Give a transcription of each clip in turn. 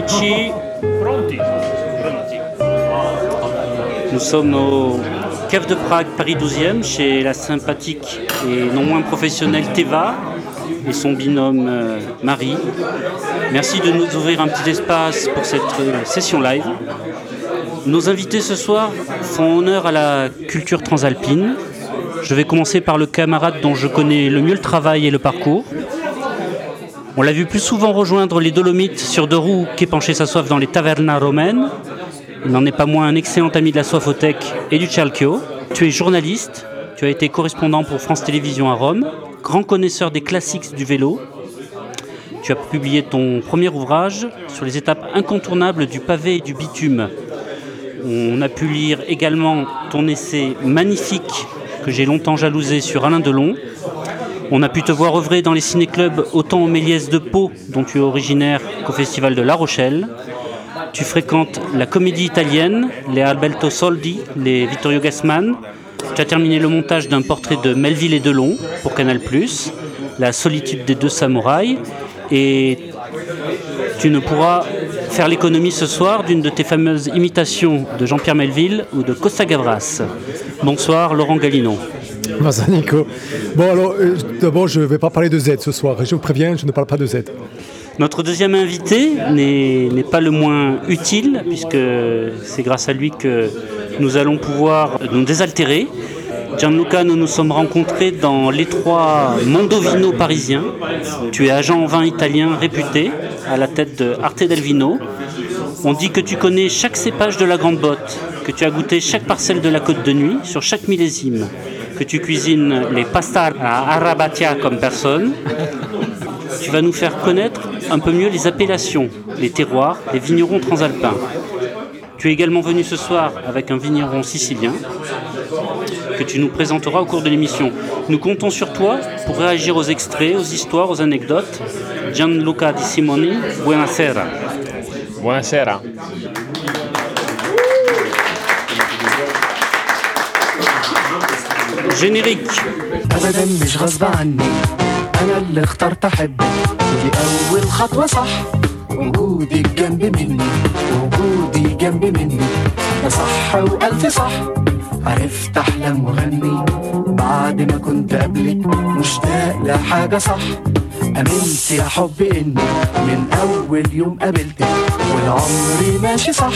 Amici, nous sommes au Cave de Prague, Paris 12e, chez la sympathique et non moins professionnelle Teva et son binôme euh, Marie. Merci de nous ouvrir un petit espace pour cette euh, session live. Nos invités ce soir font honneur à la culture transalpine. Je vais commencer par le camarade dont je connais le mieux le travail et le parcours. On l'a vu plus souvent rejoindre les Dolomites sur deux roues qu'épancher sa soif dans les tavernas romaines. Il n'en est pas moins un excellent ami de la Soifothèque et du Cialchio. Tu es journaliste, tu as été correspondant pour France Télévisions à Rome, grand connaisseur des classiques du vélo. Tu as publié ton premier ouvrage sur les étapes incontournables du pavé et du bitume. On a pu lire également ton essai magnifique que j'ai longtemps jalousé sur Alain Delon, on a pu te voir œuvrer dans les ciné-clubs autant au Méliès de Pau, dont tu es originaire, qu'au Festival de La Rochelle. Tu fréquentes la comédie italienne, les Alberto Soldi, les Vittorio Gassman. Tu as terminé le montage d'un portrait de Melville et Delon pour Canal+, La solitude des deux samouraïs. Et tu ne pourras faire l'économie ce soir d'une de tes fameuses imitations de Jean-Pierre Melville ou de Costa Gavras. Bonsoir Laurent Galinon. Nico. Bon alors, euh, d'abord je ne vais pas parler de Z ce soir. Je vous préviens, je ne parle pas de Z. Notre deuxième invité n'est pas le moins utile, puisque c'est grâce à lui que nous allons pouvoir nous désaltérer. Gianluca, nous nous sommes rencontrés dans l'étroit Mondovino parisien. Tu es agent en vin italien réputé, à la tête de Arte del Vino. On dit que tu connais chaque cépage de la Grande Botte, que tu as goûté chaque parcelle de la Côte de Nuit sur chaque millésime, que tu cuisines les pastas à Arabatia comme personne. Tu vas nous faire connaître un peu mieux les appellations, les terroirs, les vignerons transalpins. Tu es également venu ce soir avec un vigneron sicilien que tu nous présenteras au cours de l'émission. Nous comptons sur toi pour réagir aux extraits, aux histoires, aux anecdotes. Gianluca Di Simoni, buonasera. Buonasera. Générique. ابدا مش غصب عني. أنا اللي اخترت أحبك. ودي اول خطوة صح. وجودك جنب مني. وجودي جنب مني. ده صح وألف صح. عرفت احلم واغني بعد ما كنت قبلك مشتاق لحاجه صح. أمنت يا حب إني من أول يوم قابلتك. والعمر ماشي صح.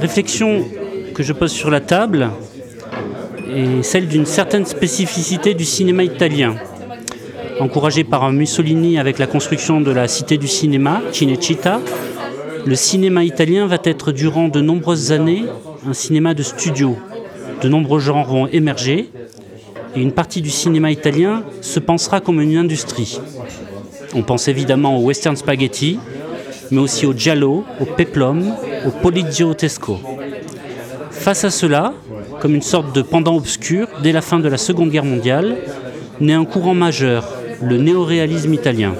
Réflexion que je pose sur la table est celle d'une certaine spécificité du cinéma italien. Encouragé par Mussolini avec la construction de la cité du cinéma, Cinecittà, le cinéma italien va être durant de nombreuses années un cinéma de studio. De nombreux genres vont émerger et une partie du cinéma italien se pensera comme une industrie. On pense évidemment au western spaghetti, mais aussi au giallo, au peplum, au poliziotesco. Face à cela, comme une sorte de pendant obscur, dès la fin de la Seconde Guerre mondiale, naît un courant majeur, le néoréalisme italien.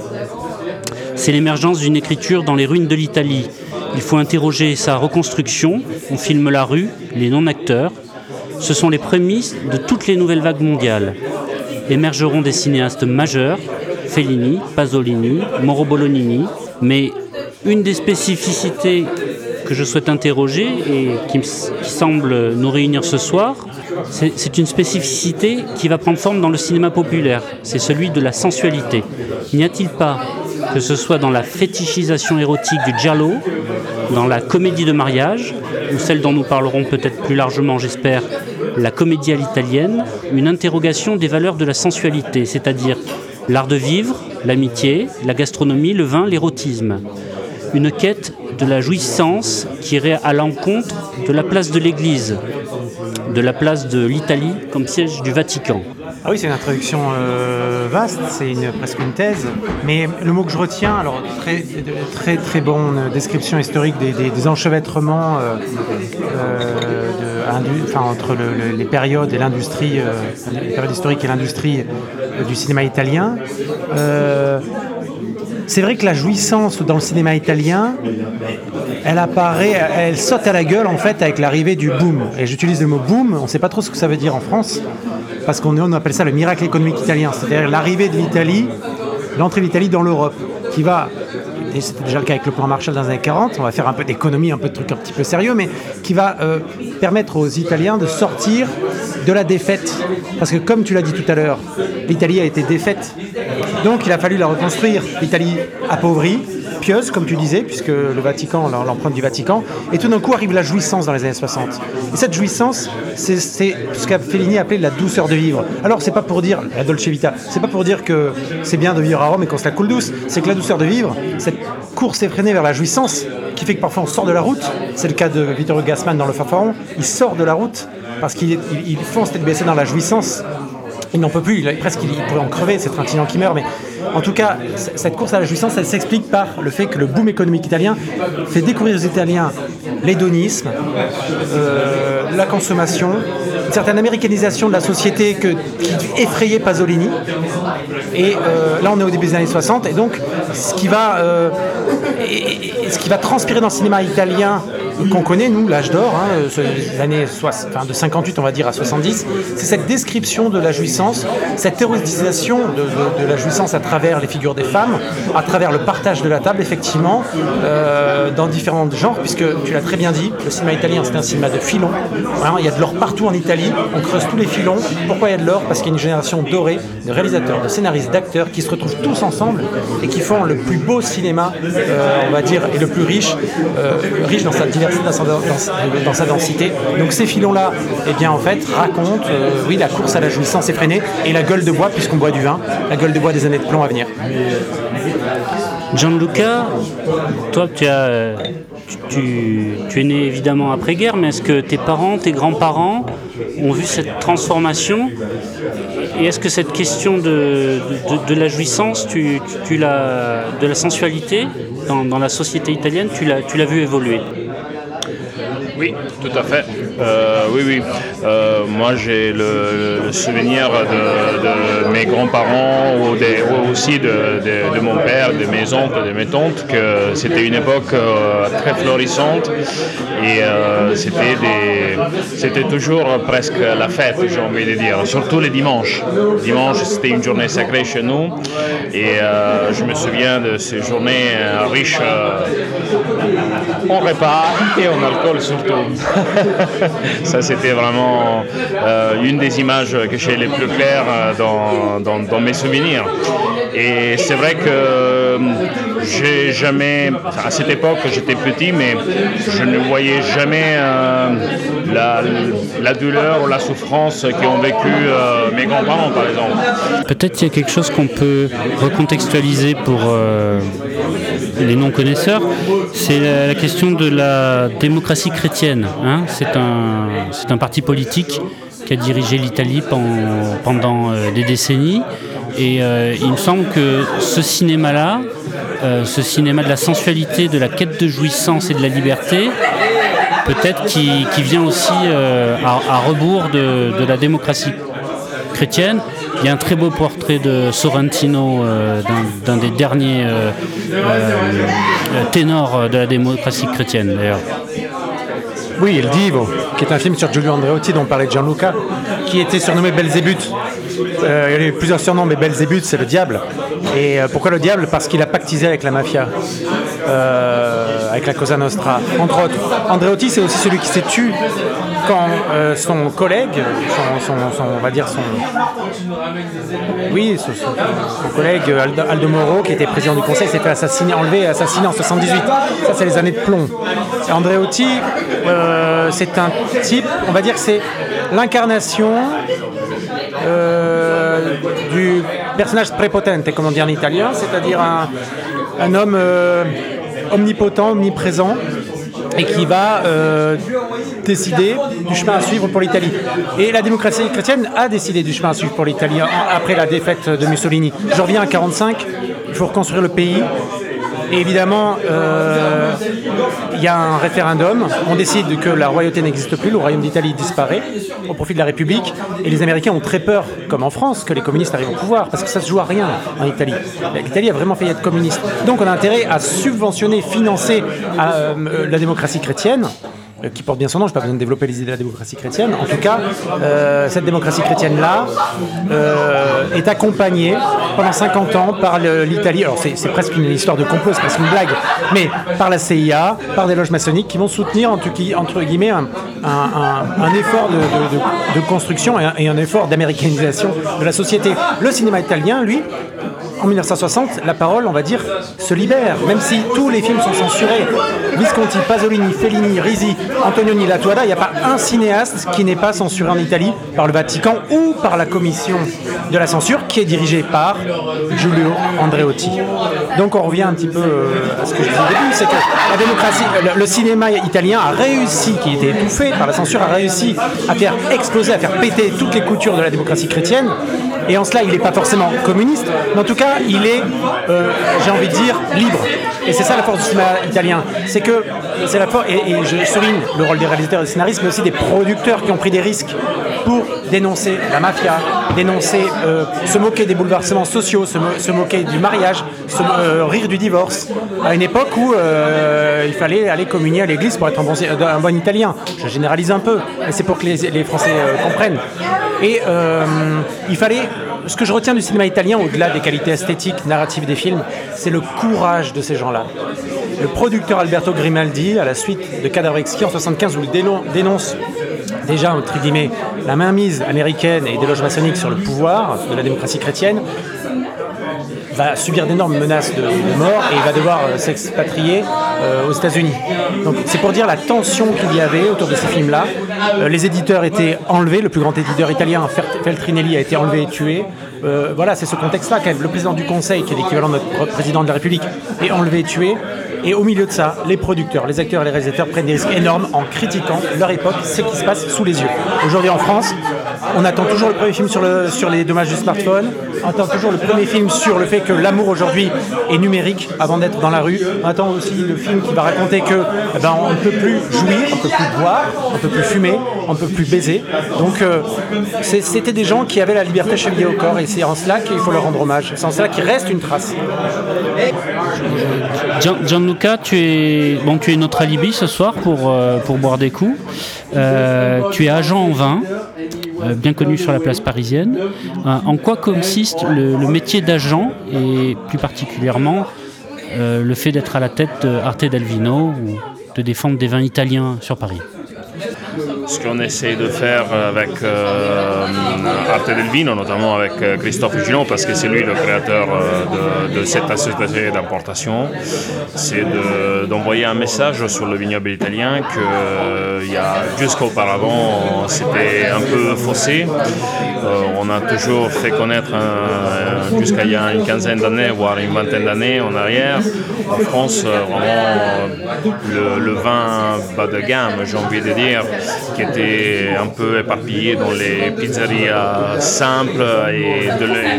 C'est l'émergence d'une écriture dans les ruines de l'Italie. Il faut interroger sa reconstruction, on filme la rue, les non-acteurs. Ce sont les prémices de toutes les nouvelles vagues mondiales. Émergeront des cinéastes majeurs, Fellini, Pasolini, Moro Bolognini, mais une des spécificités que je souhaite interroger et qui, semble nous réunir ce soir, c'est c'est une spécificité qui va prendre forme dans le cinéma populaire. C'est celui de la sensualité. N'y a-t-il pas, que ce soit dans la fétichisation érotique du giallo, dans la comédie de mariage, ou celle dont nous parlerons peut-être plus largement, j'espère, la comédie à l'italienne, une interrogation des valeurs de la sensualité, c'est-à-dire l'art de vivre, l'amitié, la gastronomie, le vin, l'érotisme? Une quête de la jouissance qui irait à l'encontre de la place de l'Église, de la place de l'Italie comme siège du Vatican. Ah oui, c'est une introduction euh, vaste, c'est presque une thèse. Mais le mot que je retiens, alors très très très bonne description historique des, enchevêtrements euh, euh, entre le- le- les périodes et l'industrie, euh, les périodes historiques et l'industrie euh, du cinéma italien. C'est vrai que la jouissance dans le cinéma italien, elle apparaît, elle saute à la gueule en fait avec l'arrivée du boom. Et j'utilise le mot boom, on ne sait pas trop ce que ça veut dire en France, parce qu'on on appelle ça le miracle économique italien, c'est-à-dire l'arrivée de l'Italie, l'entrée de l'Italie dans l'Europe, qui va et c'était déjà le cas avec le plan Marshall dans les années 40, on va faire un peu d'économie, un peu de trucs un petit peu sérieux, mais qui va euh, permettre aux Italiens de sortir de la défaite. Parce que comme tu l'as dit tout à l'heure, l'Italie a été défaite. Donc il a fallu la reconstruire. L'Italie appauvrie, pieuse, comme tu disais, puisque le Vatican, l'empreinte du Vatican, et tout d'un coup arrive la jouissance dans les années 60. Et cette jouissance, c'est ce qu'a Fellini appelé la douceur de vivre. Alors c'est pas pour dire, la Dolce Vita, c'est pas pour dire que c'est bien de vivre à Rome et qu'on se la coule douce, c'est que la douceur de vivre, cette course effrénée vers la jouissance, qui fait que parfois on sort de la route, c'est le cas de Vittorio Gassman dans Le Fanfaron, il sort de la route parce qu'il il, fonce tête baissée dans la jouissance, il n'en peut plus, il, presque il, pourrait en crever, c'est Trintignant qui meurt, mais en tout cas, cette course à la jouissance, elle s'explique par le fait que le boom économique italien fait découvrir aux Italiens l'hédonisme, euh, la consommation, une certaine américanisation de la société que, qui effrayait Pasolini. Et euh, là, on est au début des années 60, et donc euh, ce qui va transpirer dans le cinéma italien qu'on connaît, nous, l'âge d'or, hein, années de 58, on va dire, à 70, c'est cette description de la jouissance, cette héroïsation de, la jouissance à travers les figures des femmes, à travers le partage de la table, effectivement, euh, dans différents genres, puisque tu l'as très bien dit, le cinéma italien, c'est un cinéma de filons. il y a de l'or partout en Italie, on creuse tous les filons. Pourquoi il y a de l'or? Parce qu'il y a une génération dorée de réalisateurs, de scénaristes, d'acteurs qui se retrouvent tous ensemble et qui font le plus beau cinéma, euh, on va dire, et le plus riche, euh, riche dans sa diversité dans sa, densité. Donc ces filons-là, eh bien en fait, racontent, euh, oui, la course à la jouissance effrénée et la gueule de bois, puisqu'on boit du vin, la gueule de bois des années de plomb à venir. Gianluca, toi, tu, as, tu, tu es né évidemment après-guerre, mais est-ce que tes parents, tes grands-parents ont vu cette transformation? Et est-ce que cette question de, de, la jouissance, tu, tu, de la sensualité dans, dans, la société italienne, tu l'as vu évoluer? Oui, tout à fait. Euh, oui, oui. Euh, moi, j'ai le, souvenir de, mes grands-parents ou, aussi de, mon père, de mes oncles, de mes tantes, que c'était une époque euh, très florissante et c'était, c'était toujours presque la fête, j'ai envie de dire, surtout les dimanches. Dimanche, c'était une journée sacrée chez nous et je me souviens de ces journées riches en repas et en alcool surtout. Ça, c'était vraiment euh, une des images que j'ai les plus claires euh, dans, mes souvenirs. Et c'est vrai que euh, j'ai jamais, à cette époque, j'étais petit, mais je ne voyais jamais la, douleur ou la souffrance qu'ont vécu mes grands-parents, par exemple. Peut-être qu'il y a quelque chose qu'on peut recontextualiser pour les non-connaisseurs, c'est la question de la démocratie chrétienne. Hein. c'est un, un, parti politique qui a dirigé l'Italie pendant, euh, des décennies. Et euh, il me semble que ce cinéma-là, euh, ce cinéma de la sensualité, de la quête de jouissance et de la liberté, peut-être qui, vient aussi à, rebours de, de la démocratie il y a un très beau portrait de Sorrentino, euh, d'un des derniers euh, euh, ténors de la démocratie chrétienne d'ailleurs. Oui, El Divo, qui est un film sur Giulio Andreotti dont parlait Gianluca, qui était surnommé Belzébuth. Il y a eu plusieurs surnoms, mais Belzébuth, c'est le diable. Et pourquoi le diable? Parce qu'il a pactisé avec la mafia, avec la Cosa Nostra, entre autres. Andreotti, c'est aussi celui qui s'est tué quand euh, son collègue, on va dire son, oui, son, collègue Aldo, Moro, qui était président du conseil, s'est fait assassiner, enlevé, assassiné en 78. Ça, c'est les années de plomb. Andréotti, euh, c'est un type, on va dire que c'est l'incarnation euh, du personnage prépotente, comme on dit en italien, c'est-à-dire un, homme omnipotent, omniprésent, et qui va euh, décider du chemin à suivre pour l'Italie. Et la démocratie chrétienne a décidé du chemin à suivre pour l'Italie après la défaite de Mussolini. Je reviens à 1945, il faut reconstruire le pays. Évidemment, euh, il y a un référendum. On décide que la royauté n'existe plus, le royaume d'Italie disparaît au profit de la République. Et les Américains ont très peur, comme en France, que les communistes arrivent au pouvoir, parce que ça se joue à rien en Italie. L'Italie a vraiment failli être communiste. Donc on a intérêt à subventionner, financer euh, la démocratie chrétienne qui porte bien son nom, je n'ai pas besoin de développer les idées de la démocratie chrétienne. En tout cas, euh, cette démocratie chrétienne-là euh, est accompagnée pendant 50 ans par l'Italie. Alors c'est presque une histoire de complot, c'est presque une blague, mais par la CIA, par des loges maçonniques qui vont soutenir entre, guillemets un, effort de, construction et un effort d'américanisation de la société. Le cinéma italien, lui, en 1960, la parole, on va dire, se libère, même si tous les films sont censurés. Visconti, Pasolini, Fellini, Risi, Antonioni, Latuada, il n'y a pas un cinéaste qui n'est pas censuré en Italie par le Vatican ou par la commission de la censure qui est dirigée par Giulio Andreotti. Donc on revient un petit peu euh, à ce que je disais au début, c'est que la démocratie, le, cinéma italien a réussi, qui était étouffé par la censure, a réussi à faire exploser, à faire péter toutes les coutures de la démocratie chrétienne. Et en cela, il n'est pas forcément communiste, mais en tout cas, il est, euh, j'ai envie de dire, libre. Et c'est ça la force du cinéma italien. C'est que c'est la force, et, je souligne le rôle des réalisateurs et des scénaristes, mais aussi des producteurs qui ont pris des risques pour dénoncer la mafia, dénoncer, euh, se moquer des bouleversements sociaux, se, moquer du mariage, se, euh, rire du divorce, à une époque où il fallait aller communier à l'église pour être un bon, italien. Je généralise un peu, mais c'est pour que les Français comprennent. Et il fallait ce que je retiens du cinéma italien, au-delà des qualités esthétiques, narratives des films, c'est le courage de ces gens-là. Le producteur Alberto Grimaldi, à la suite de Cadavre Exquis en 75, où il dénonce déjà, entre guillemets, la mainmise américaine et des loges maçonniques sur le pouvoir de la démocratie chrétienne, va subir d'énormes menaces de, mort et va devoir euh, s'expatrier euh, aux États-Unis. Donc c'est pour dire la tension qu'il y avait autour de ces films-là. Euh, les éditeurs étaient enlevés, le plus grand éditeur italien, Feltrinelli, a été enlevé et tué. voilà, c'est ce contexte-là. Le président du Conseil, qui est l'équivalent de notre président de la République, est enlevé et tué. Et au milieu de ça, les producteurs, les acteurs et les réalisateurs prennent des risques énormes en critiquant leur époque, ce qui se passe sous les yeux. Aujourd'hui en France, on attend toujours le premier film sur, le, sur les dommages du smartphone, on attend toujours le premier film sur le fait que l'amour aujourd'hui est numérique avant d'être dans la rue. On attend aussi le film qui va raconter que eh ben, on ne peut plus jouir, on ne peut plus boire, on ne peut plus fumer, on ne peut plus baiser. Donc euh, c'était des gens qui avaient la liberté chevillée au corps et c'est en cela qu'il faut leur rendre hommage. C'est en cela qu'il reste une trace. Gianluca, tu es, bon, tu es notre alibi ce soir pour, euh, pour boire des coups. Euh, tu es agent en vin, bien connu sur la place parisienne. en quoi consiste le, métier d'agent et plus particulièrement le fait d'être à la tête de Arte del Vino ou de défendre des vins italiens sur Paris? Ce qu'on essaie de faire avec euh, Arte del Vino, notamment avec euh, Christophe Gillon, parce que c'est lui le créateur euh, de, cette association d'importation, c'est d'envoyer un message sur le vignoble italien que jusqu'auparavant c'était un peu faussé. on a toujours fait connaître jusqu'à il y a une quinzaine d'années, voire une vingtaine d'années en arrière, en France, vraiment le, le vin bas de gamme, j'ai envie de dire, qui était un peu éparpillé dans les pizzerias simples et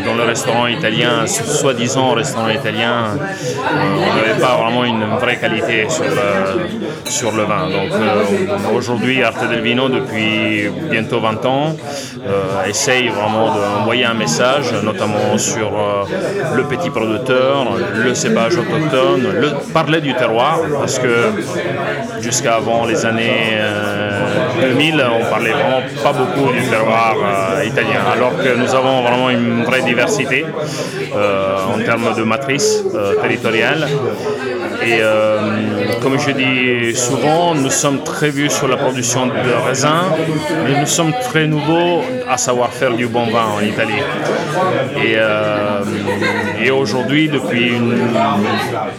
dans le restaurant italien, soi-disant restaurant italien, euh, on n'avait pas vraiment une vraie qualité sur, sur le vin. Donc euh, aujourd'hui, Arte del Vino, depuis bientôt 20 ans, euh, essaye vraiment d'envoyer un message, notamment sur le petit producteur, le cépage autochtone, le, parler du terroir, parce que jusqu'à avant les années 2000, on parlait vraiment pas beaucoup du terroir euh, italien, alors que nous avons vraiment une vraie diversité euh, en termes de matrice euh, territoriale. Et comme je dis souvent, nous sommes très vus sur la production de raisins, mais nous sommes très nouveaux à savoir faire du bon vin en Italie. Et, et aujourd'hui, depuis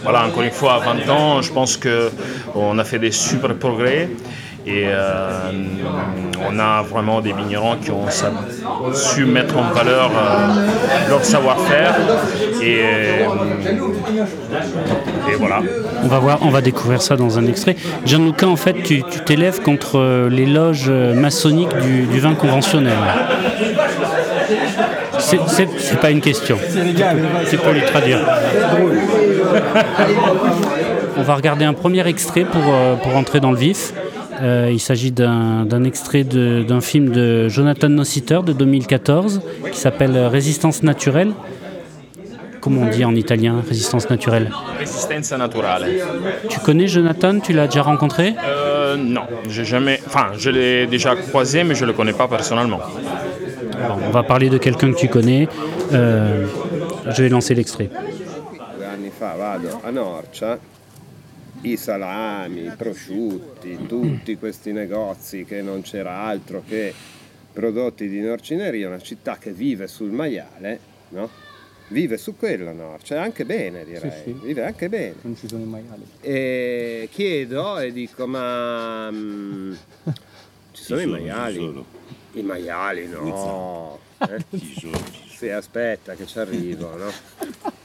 voilà, encore une fois 20 ans, je pense qu'on a fait des super progrès. Et euh, on a vraiment des vignerons qui ont su mettre en valeur euh, leur savoir-faire. Et, euh, et, voilà. On va, voir, on va découvrir ça dans un extrait. Gianluca, en fait, tu t'élèves contre les loges maçonniques du, du vin conventionnel. C'est pas une question. C'est pour lui traduire. On va regarder un premier extrait pour, euh, pour entrer dans le vif. Euh, il s'agit d'un extrait d'un film de Jonathan Nossiter de 2014 qui s'appelle Résistance naturelle. Comment on dit en italien, résistance naturelle? Resistenza naturale. Tu connais Jonathan? Tu l'as déjà rencontré? Euh, non, j'ai jamais. Enfin, je l'ai déjà croisé, mais je le connais pas personnellement. Bon, On va parler de quelqu'un que tu connais. Euh, je vais lancer l'extrait. Due anni fa vado a Norcia, i salami, i prosciutti, tutti questi negozi che non c'era altro che prodotti di norcineria, una città che vive sul maiale, no? Vive su quello Norcia, e anche bene direi, vive anche bene. Non ci sono i maiali. E chiedo e dico ma mm, ci sono i maiali? I maiali no. eh? Sì, aspetta che ci arrivo, no?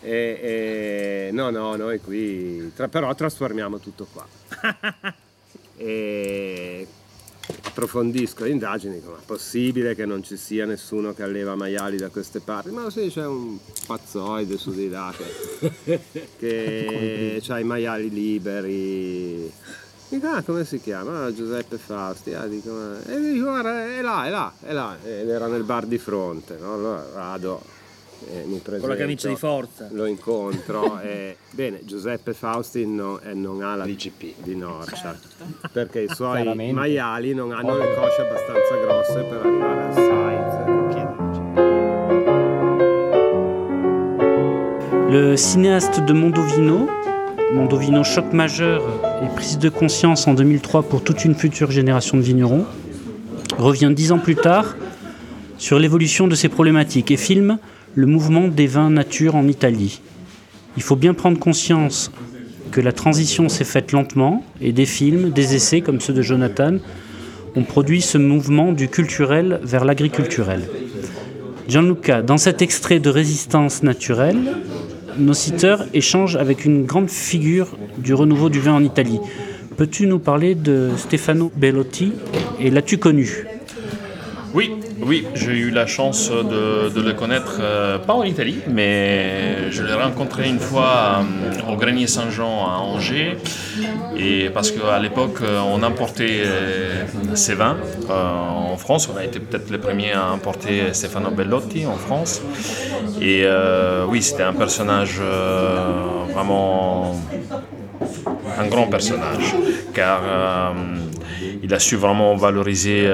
E, e- no, no, noi qui tra- però trasformiamo tutto qua. e approfondisco le indagini, dico, ma è possibile che non ci sia nessuno che alleva maiali da queste parti? Ma sì, c'è un pazzoide su di là che, che ha i maiali liberi. Dico, ah, come si chiama? Ah, Giuseppe Fausti. Ah, dico, ma- E dico, guarda, è là, è là, è là. Ed era nel bar di fronte, no? Allora vado, e mi presento. Con la camicia di forza. Lo incontro e bene, Giuseppe Fausti no- eh, non ha la DGP di Norcia perché i suoi Chiaramente. maiali non hanno le cosce abbastanza grosse per arrivare al size Le cinéaste de Mondovino, Mondovino choc majeur et prise de conscience en 2003 pour toute une future génération de vignerons, revient dix ans plus tard sur l'évolution de ces problématiques et filme le mouvement des vins nature en Italie. Il faut bien prendre conscience que la transition s'est faite lentement et des films, des essais comme ceux de Jonathan ont produit ce mouvement du culturel vers l'agriculturel. Gianluca, dans cet extrait de Résistance naturelle, nos citeurs échangent avec une grande figure du renouveau du vin en Italie. Peux-tu nous parler de Stefano Bellotti Et l'as-tu connu? Oui, j'ai eu la chance de, le connaître, euh, pas en Italie, mais je l'ai rencontré une fois euh, au Grenier Saint-Jean à Angers, et parce qu'à l'époque, euh, on importait ces vins en France, on a été peut-être les premiers à importer Stefano Bellotti en France, et oui, c'était un personnage vraiment un grand personnage, car il a su vraiment valoriser,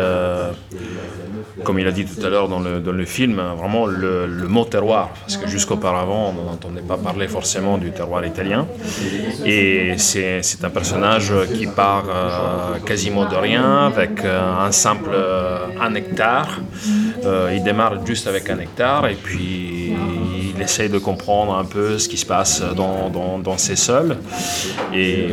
comme il a dit tout à l'heure dans le, dans le film, vraiment le, le mot terroir, parce que jusqu'auparavant, on n'entendait pas parler forcément du terroir italien. Et c'est un personnage qui part euh, quasiment de rien, avec euh, un simple euh, un hectare. Il démarre juste avec un hectare, et puis il essaye de comprendre un peu ce qui se passe dans, dans, dans ses sols. Et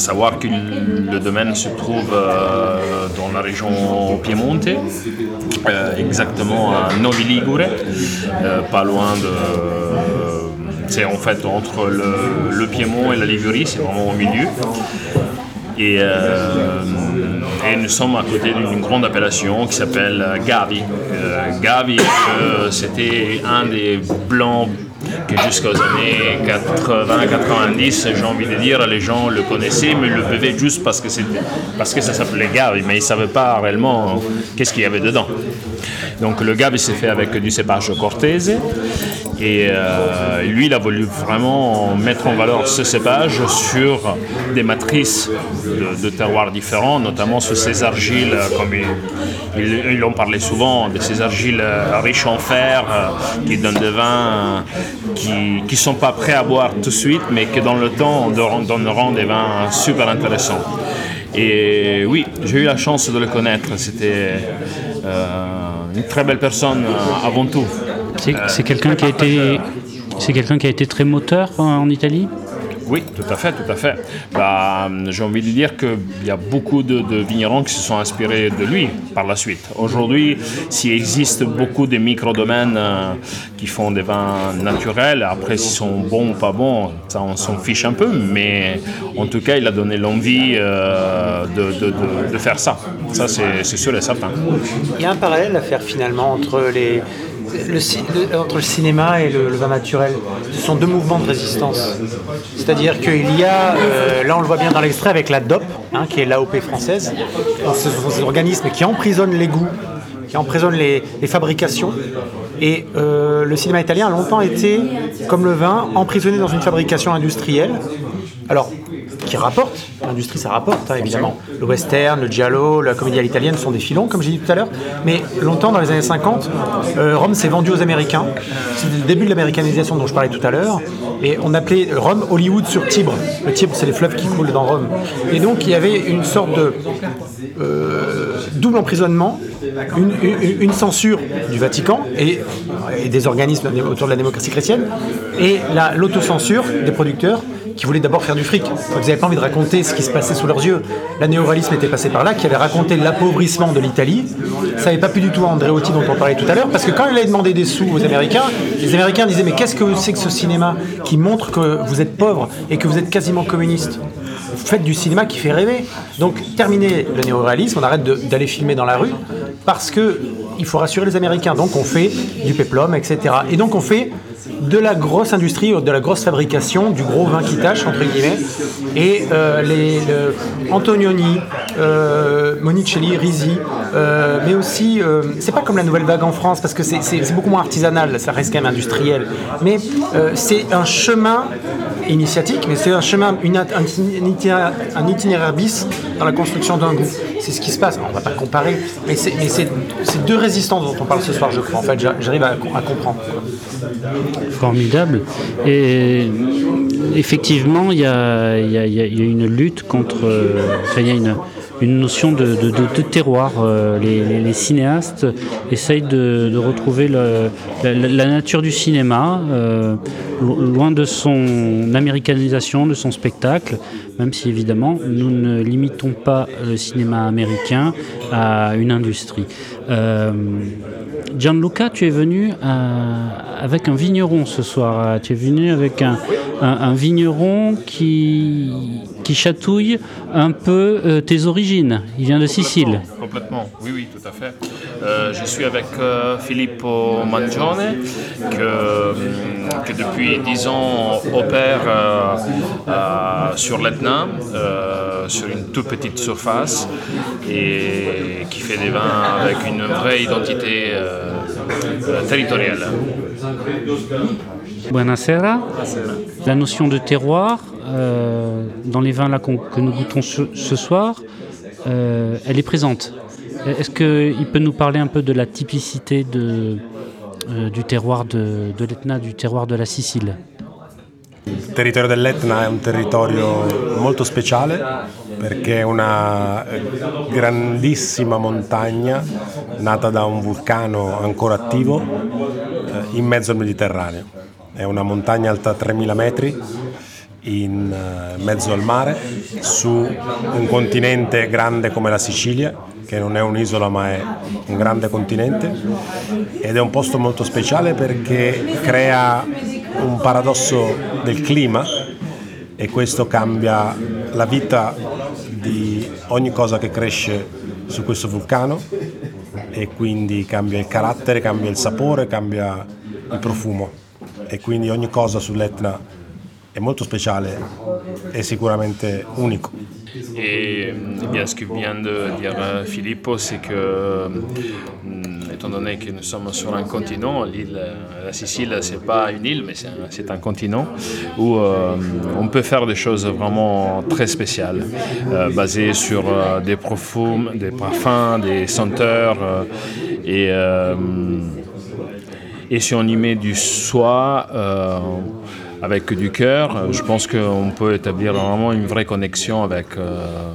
savoir que le domaine se trouve euh, dans la région Piemonte, euh, exactement à Novi Ligure, euh, pas loin de. c'est en fait entre le, Piémont et la Ligurie, c'est vraiment au milieu. Et, et nous sommes à côté d'une grande appellation qui s'appelle Gavi. Gavi, c'était un des blancs que jusqu'aux années 80-90, j'ai envie de dire, les gens le connaissaient, mais le buvaient juste parce que, parce que ça s'appelait Gavi, mais ils ne savaient pas réellement qu'est-ce qu'il y avait dedans. Donc le Gavi s'est fait avec du cépage Cortese. Et euh, lui, il a voulu vraiment mettre en valeur ce cépage sur des matrices de, terroirs différents, notamment sur ces argiles, comme ils, en parlaient souvent, de ces argiles euh, riches en fer, euh, qui donnent des vins euh, qui ne sont pas prêts à boire tout de suite, mais qui dans le temps don- donneront des vins super intéressants. Et oui, j'ai eu la chance de le connaître. C'était euh, une très belle personne euh, avant tout. C'est quelqu'un qui a été, c'est quelqu'un qui a été très moteur euh, en Italie? Oui, tout à fait, tout à fait. Bah, J'ai envie de dire qu'il y a beaucoup de, vignerons qui se sont inspirés de lui par la suite. Aujourd'hui, s'il existe beaucoup de micro-domaines euh, qui font des vins naturels, après s'ils sont bons ou pas bons, ça on s'en fiche un peu, mais en tout cas, il a donné l'envie euh, de, de- de- faire ça. Ça, c'est sûr et certain. Il y a un parallèle à faire finalement entre les, le, entre le cinéma et le, vin naturel, ce sont deux mouvements de résistance. C'est-à-dire qu'il y a, euh, là on le voit bien dans l'extrait avec la DOP, hein, qui est l'AOP française, ce sont ces organismes qui emprisonnent les goûts, qui emprisonnent les, fabrications. Et euh, le cinéma italien a longtemps été, comme le vin, emprisonné dans une fabrication industrielle. Alors, qui rapporte. L'industrie, ça rapporte, hein, évidemment. Le western, le giallo, la comédie à l'italienne sont des filons, comme j'ai dit tout à l'heure. Mais longtemps, dans les années 50, euh, Rome s'est vendu aux Américains. C'était le début de l'américanisation dont je parlais tout à l'heure. Et on appelait Rome Hollywood sur Tibre. Le Tibre, c'est les fleuves qui coulent dans Rome. Et donc, il y avait une sorte de euh, double emprisonnement, une, censure du Vatican et, des organismes autour de la démocratie chrétienne, et l'autocensure des producteurs qui voulaient d'abord faire du fric. Vous n'avaient pas envie de raconter ce qui se passait sous leurs yeux. La néoralisme était passé par là, qui avait raconté l'appauvrissement de l'Italie. Ça n'avait pas pu du tout à Andréotti dont on parlait tout à l'heure, parce que quand il avait demandé des sous aux Américains, les Américains disaient mais qu'est-ce que c'est que ce cinéma qui montre que vous êtes pauvre et que vous êtes quasiment communiste? Faites du cinéma qui fait rêver. Donc terminer le néoréalisme, on arrête d'aller filmer dans la rue parce que il faut rassurer les Américains. Donc on fait du péplum, etc. Et donc on fait de la grosse industrie, de la grosse fabrication, du gros vin qui tâche, entre guillemets. Et euh, les, Antonioni, euh, Monicelli, Risi, euh, mais aussi, c'est pas comme la nouvelle vague en France, parce que c'est beaucoup moins artisanal, ça reste quand même industriel. Mais c'est un chemin initiatique, mais c'est un chemin, un, itinéraire bis dans la construction d'un goût. C'est ce qui se passe. On va pas comparer, mais c'est deux résistances dont on parle ce soir, je crois. En fait, j'arrive à, comprendre. Formidable. Et effectivement, il y a, une lutte contre. Il y a une une notion de, terroir. Euh, les, cinéastes essayent de, retrouver la, nature du cinéma, euh, loin de son américanisation, de son spectacle, même si évidemment nous ne limitons pas le cinéma américain à une industrie. Euh, Gianluca, tu es venu avec un vigneron ce soir. Tu es venu avec un vigneron qui, qui chatouille un peu euh, tes origines. Il vient de Sicile. Complètement, oui, oui, tout à fait. Euh, je suis avec euh, Filippo Mangione, que, depuis dix ans opère sur l'Etna, sur une toute petite surface, et qui fait des vins avec une vraie identité territoriale. Buonasera. La notion de terroir, euh, dans les vins que nous goûtons ce, soir, euh, elle est présente. Est-ce qu'il peut nous parler un peu de la typicité euh, du terroir de l'Etna, du terroir de la Sicile? Il territorio dell'Etna è un territorio molto speciale perché è una grandissima montagna nata da un vulcano ancora attivo in mezzo al Mediterraneo. È una montagna alta 3000 metri in eh, mezzo al mare, su un continente grande come la Sicilia, che non è un'isola ma è un grande continente, ed è un posto molto speciale perché crea un paradosso del clima e questo cambia la vita di ogni cosa che cresce su questo vulcano e quindi cambia il carattere, cambia il sapore, cambia il profumo e quindi ogni cosa sull'Etna est molto speciale et sicuramente unico. Et bien ce que vient de dire Filippo, c'est que, étant donné que nous sommes sur un continent, l'île, la Sicile, c'est pas une île, mais c'est un, continent où euh, on peut faire des choses vraiment très spéciales, euh, basées sur des, parfums, des parfums, des senteurs et et si on y met du soie, avec du cœur, je pense qu'on peut établir vraiment une vraie connexion avec, euh,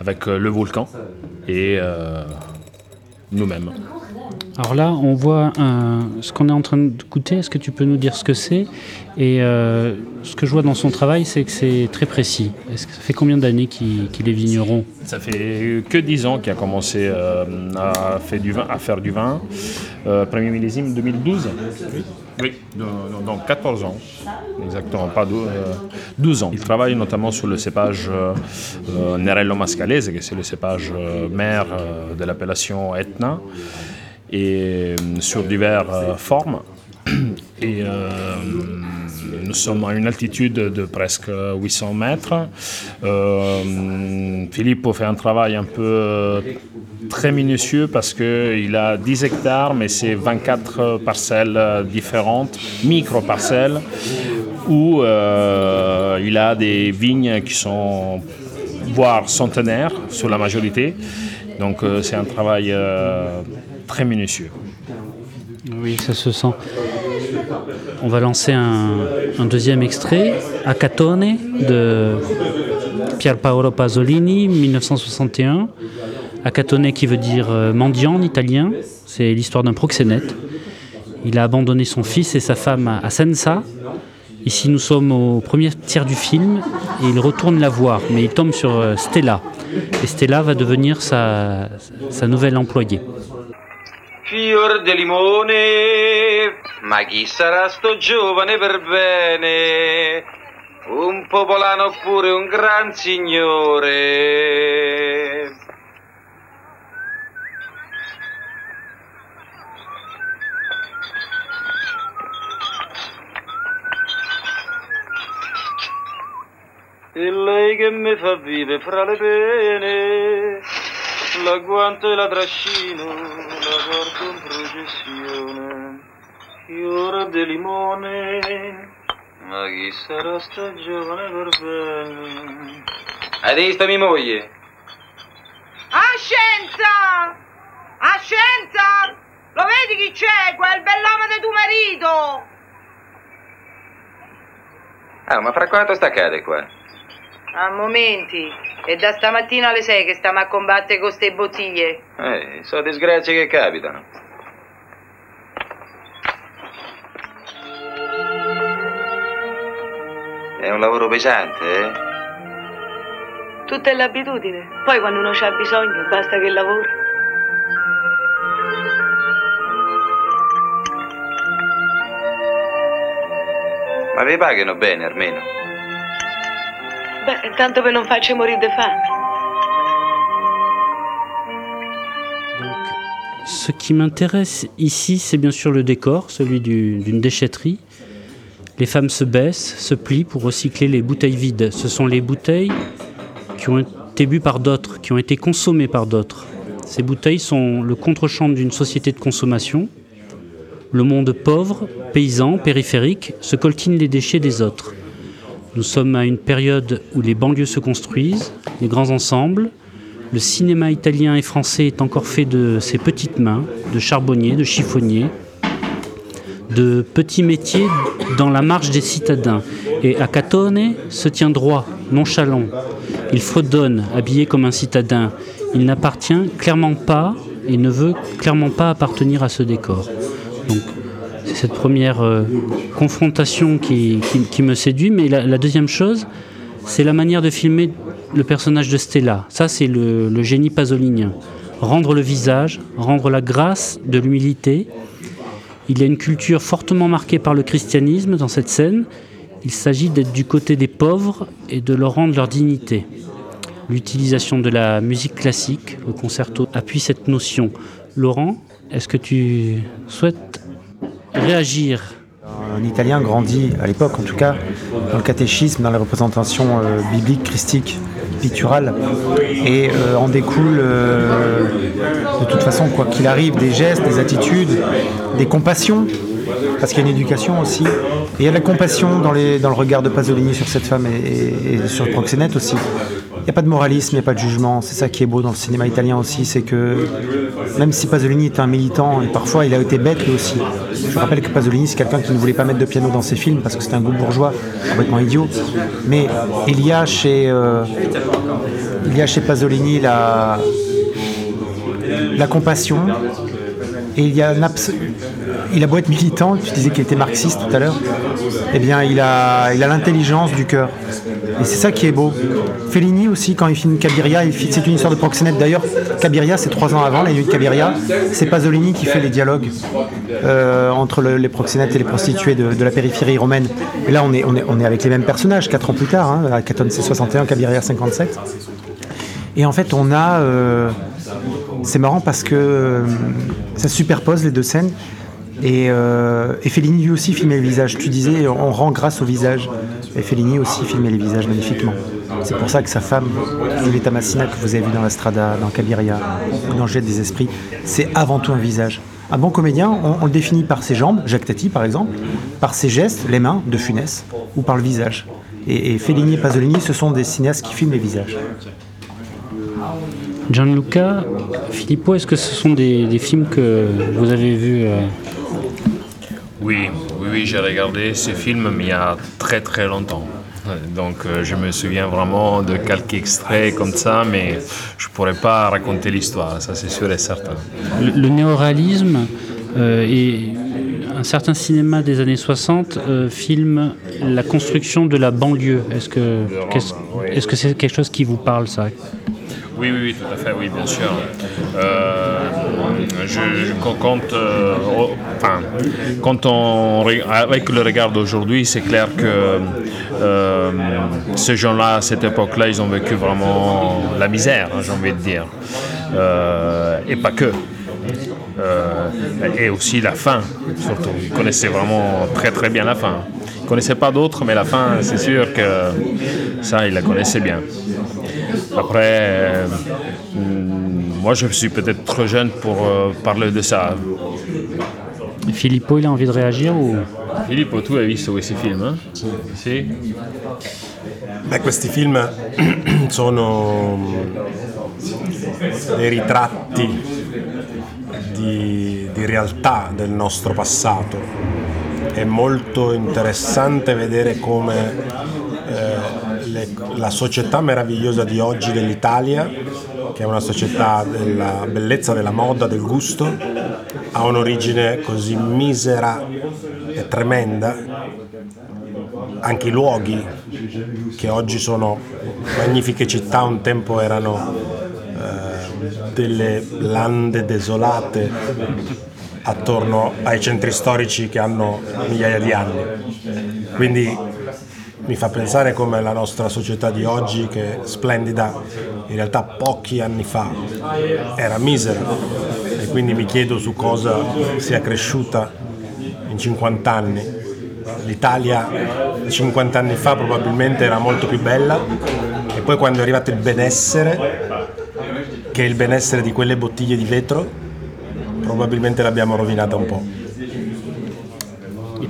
avec euh, le volcan et euh, nous-mêmes. Alors là, on voit ce qu'on est en train de goûter. Est-ce que tu peux nous dire ce que c'est? Et ce que je vois dans son travail, c'est que c'est très précis. Est-ce que ça fait combien d'années qu'il est vigneron? Ça fait que 10 ans qu'il a commencé à, faire du vin, à faire du vin. premier millésime 2012. Oui, donc 14 ans, exactement, pas 12, euh, ans. Il travaille notamment sur le cépage euh, Nerello Mascalese, qui c'est le cépage euh, mère de l'appellation Etna. Et sur diverses formes. Et nous sommes à une altitude de presque 800 mètres. Philippe fait un travail un peu très minutieux parce qu'il a 10 hectares, mais c'est 24 parcelles différentes, micro-parcelles, où euh, il a des vignes qui sont voire centenaires sur la majorité. Donc euh, c'est un travail euh, très minutieux. Oui, ça se sent. On va lancer un, deuxième extrait, Acatone, de Pier Paolo Pasolini, 1961. Acatone qui veut dire mendiant en italien, c'est l'histoire d'un proxénète. Il a abandonné son fils et sa femme à Sensa, Ici, nous sommes au premier tiers du film et il retourne la voir, mais il tombe sur euh, Stella. Et Stella va devenir sa nouvelle employée. Fior de limone, ma chi sarà sto giovane per bene? Un popolano oppure un gran signore? E lei che mi fa vivere fra le pene, l'agguanto e la trascino, la porto in processione, fiore di limone, ma chi sarà sta giovane per bene? Hai visto mia moglie? A scienza! A scienza! Lo vedi chi c'è? Quel bell'uomo di tuo marito! Ah, ma fra quanto staccate qua? A momenti. E da stamattina alle 6 che stiamo a combattere con queste bottiglie. Eh, sono disgrazie che capitano. È un lavoro pesante, eh? Tutta è l'abitudine. Poi quando uno c'ha bisogno, basta che lavora. Ma vi pagano bene almeno? Beh, tanto per non farci morire di fame. Ce qui m'intéresse ici, c'est bien sûr le décor, celui d'une déchetterie. Les femmes se baissent, se plient pour recycler les bouteilles vides. Ce sont les bouteilles qui ont été bues par d'autres, qui ont été consommées par d'autres. Ces bouteilles sont le contre-champ d'une société de consommation. Le monde pauvre, paysan, périphérique, se coltine les déchets des autres. Nous sommes à une période où les banlieues se construisent, les grands ensembles. Le cinéma italien et français est encore fait de ses petites mains, de charbonniers, de chiffonniers, de petits métiers dans la marche des citadins. Et à Catone se tient droit, nonchalant. Il fredonne, habillé comme un citadin. Il n'appartient clairement pas et ne veut clairement pas appartenir à ce décor. Cette première euh, confrontation qui, me séduit. Mais la, deuxième chose, c'est la manière de filmer le personnage de Stella. Ça, c'est le, le, génie pasolinien. Rendre le visage, rendre la grâce de l'humilité. Il y a une culture fortement marquée par le christianisme dans cette scène. Il s'agit d'être du côté des pauvres et de leur rendre leur dignité. L'utilisation de la musique classique, le concerto, appuie cette notion. Laurent, est-ce que tu souhaites réagir un Italien grandit, à l'époque en tout cas, dans le catéchisme, dans les représentations euh, bibliques, christiques, picturales. Et euh, en découle, euh, de toute façon, quoi qu'il arrive, des gestes, des attitudes, des compassions, parce qu'il y a une éducation aussi. Et il y a la compassion dans, le regard de Pasolini sur cette femme et, et sur proxénète aussi. N'y a pas de moralisme, il n'y a pas de jugement. C'est ça qui est beau dans le cinéma italien aussi, c'est que même si Pasolini est un militant, et parfois il a été bête lui aussi. Je rappelle que Pasolini, c'est quelqu'un qui ne voulait pas mettre de piano dans ses films parce que c'était un goût bourgeois complètement idiot. Mais il y a chez, euh, il y a chez Pasolini la, la compassion, et il y a il a beau être militant, tu disais qu'il était marxiste tout à l'heure, eh bien il a il a l'intelligence du cœur. Et c'est ça qui est beau. Fellini aussi, quand il filme Cabiria, c'est une histoire de proxénète d'ailleurs. Cabiria, c'est trois ans avant, la nuit de Cabiria. C'est Pasolini qui fait les dialogues euh, entre le, les proxénètes et les prostituées de, la périphérie romaine. Et là, on est, on est, avec les mêmes personnages, quatre ans plus tard. Hein, Catone, c'est 61, Cabiria, 57. Et en fait, on a. Euh, c'est marrant parce que euh, ça superpose les deux scènes. Et, et Fellini lui aussi filmait le visage. Tu disais, on rend grâce au visage. Et Fellini aussi filmait les visages magnifiquement. C'est pour ça que sa femme, Violetta Massina, que vous avez vu dans la Strada, dans Cabiria, ou dans Jet des Esprits, c'est avant tout un visage. Un bon comédien, on, on le définit par ses jambes, Jacques Tati par exemple, par ses gestes, les mains de Funès, ou par le visage. Et, et Fellini et Pasolini, ce sont des cinéastes qui filment les visages. Gianluca, Filippo, est-ce que ce sont des, des films que vous avez vus euh, Oui, oui, oui, j'ai regardé ces films, mais il y a très très longtemps. Donc euh, je me souviens vraiment de quelques extraits comme ça, mais je pourrais pas raconter l'histoire, ça c'est sûr et certain. le, le néoréalisme euh, et un certain cinéma des années 60 euh, filme la construction de la banlieue. Est-ce que qu'est-ce- est-ce que c'est quelque chose qui vous parle ça? Oui, oui, oui, tout à fait, oui, bien sûr. Euh, je, je- euh, enfin, quand on, avec le regard d'aujourd'hui, c'est clair que euh, ces gens-là, à cette époque-là, ils ont vécu vraiment la misère, hein, j'ai envie de dire. Euh, et pas que. Et aussi la fin, surtout. Ils connaissaient vraiment très très bien la fin. Ils ne connaissaient pas d'autres, mais la fin, c'est sûr que ça, ils la connaissaient bien. Après, moi je suis peut-être trop jeune pour euh, parler de ça. Filippo, il a envie de réagir ou Filippo, tu hai visto questi film? eh? Sì? Beh, questi film sono dei ritratti di, di realtà del nostro passato. È molto interessante vedere come eh, le- la società meravigliosa di oggi dell'Italia, che è una società della bellezza, della moda, del gusto, ha un'origine così misera e tremenda anche i luoghi che oggi sono magnifiche città, un tempo erano eh, delle lande desolate attorno ai centri storici che hanno migliaia di anni. Quindi mi fa pensare come la nostra società di oggi, che è splendida, in realtà pochi anni fa era misera e quindi mi chiedo su cosa sia cresciuta in 50 anni. L'Italia 50 anni fa probabilmente era molto più bella e poi quando è arrivato il benessere, che è il benessere di quelle bottiglie di vetro, probabilmente l'abbiamo rovinata un po'.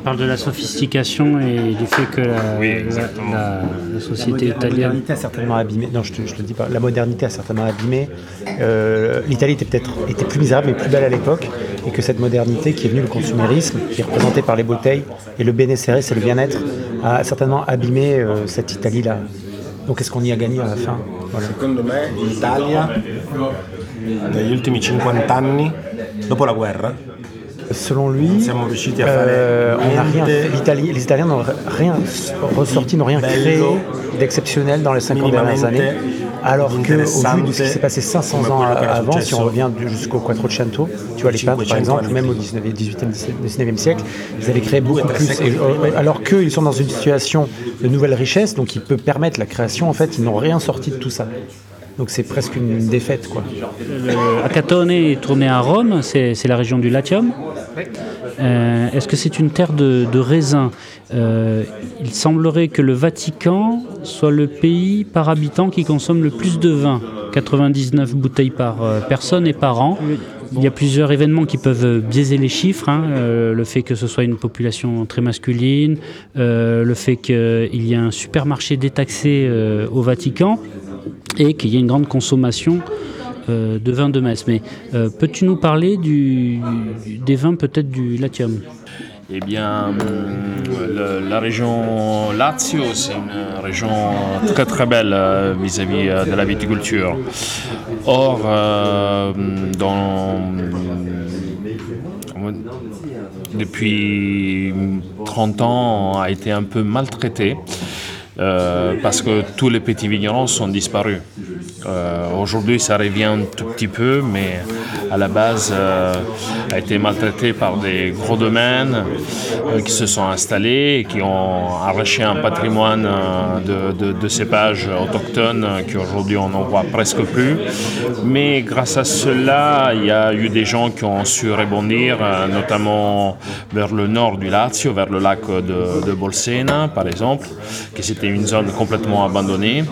Parle de la sophistication et du fait que la, Oui, la- exactement. la- la société La italienne. modernité a certainement abîmé. Non, je te, je te le dis pas. La modernité a certainement abîmé. Euh, L'Italie était peut-être était plus misérable, mais plus belle à l'époque, et que cette modernité qui est venue le consumérisme, qui est représenté par les bouteilles et le benessere, c'est le bien-être, a certainement abîmé euh, cette Italie-là. Donc, est-ce qu'on y a gagné à la fin? Voilà. Secondo me l'Italia negli ultimi 50 anni, dopo la guerra, Selon lui, euh, on n'a rien fait. les Italiens n'ont rien ressorti, n'ont rien créé Bello, d'exceptionnel dans les 50 dernières années. Alors que, au vu de ce qui s'est passé 500 come ans avant, si on revient jusqu'au Quattrocento, tu vois les peintres par 500 exemple, même au prima. 19e, 18e, 19e siècle, ils avaient créé beaucoup plus. Et, euh, alors qu'ils sont dans une situation de nouvelle richesse, donc ils peuvent permettre la création, en fait, ils n'ont rien sorti de tout ça. Donc c'est presque une défaite, quoi. Le Acatone est tourné à Rome, c'est la région du Latium. Euh, Est-ce que c'est une terre de, de raisin Euh, Il semblerait que le Vatican soit le pays par habitant qui consomme le plus de vin, 99 bouteilles par euh, personne et par an. Il y a plusieurs événements qui peuvent biaiser les chiffres. hein. Euh, le fait que ce soit une population très masculine, euh, le fait qu'il y ait un supermarché détaxé euh, au Vatican et qu'il y ait une grande consommation euh, de vins de messe. Mais euh, peux-tu nous parler du, des vins peut-être du Latium? Eh bien, hum, la région Lazio, c'est une région très très belle euh, vis-à-vis de la viticulture. Or, dans, comment- depuis 30 ans, a été un peu maltraité. Euh, parce que tous les petits vignerons sont disparus. Euh, aujourd'hui, ça revient un tout petit peu, mais à la base, euh, a été maltraité par des gros domaines qui se sont installés et qui ont arraché un patrimoine de, cépages autochtones qu'aujourd'hui on n'en voit presque plus. Mais grâce à cela, il y a eu des gens qui ont su rebondir, notamment vers le nord du Lazio, vers le lac de, Bolsena, par exemple, qui une zone complètement abandonnée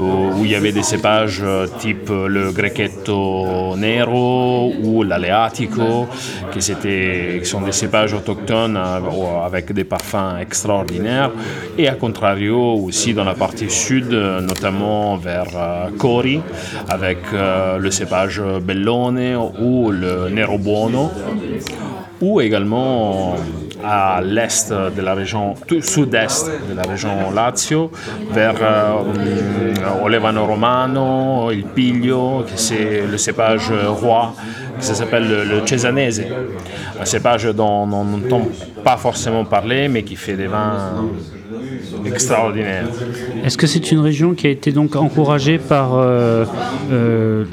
où il y avait des cépages euh, type le Grechetto Nero ou l'Aleatico, qui, qui sont des cépages autochtones euh, avec des parfums extraordinaires, et à contrario aussi dans la partie sud, notamment vers euh, Cori, avec le cépage Bellone ou le Nero Buono, ou également à l'est de la région, sud-est de la région Lazio, vers euh, Olevano Romano, il Piglio, qui c'est le cépage roi, qui s'appelle le, Cesanese, un cépage dont on n'entend pas forcément parler, mais qui fait des vins extraordinaires. Est-ce que c'est une région qui a été donc encouragée par euh, euh,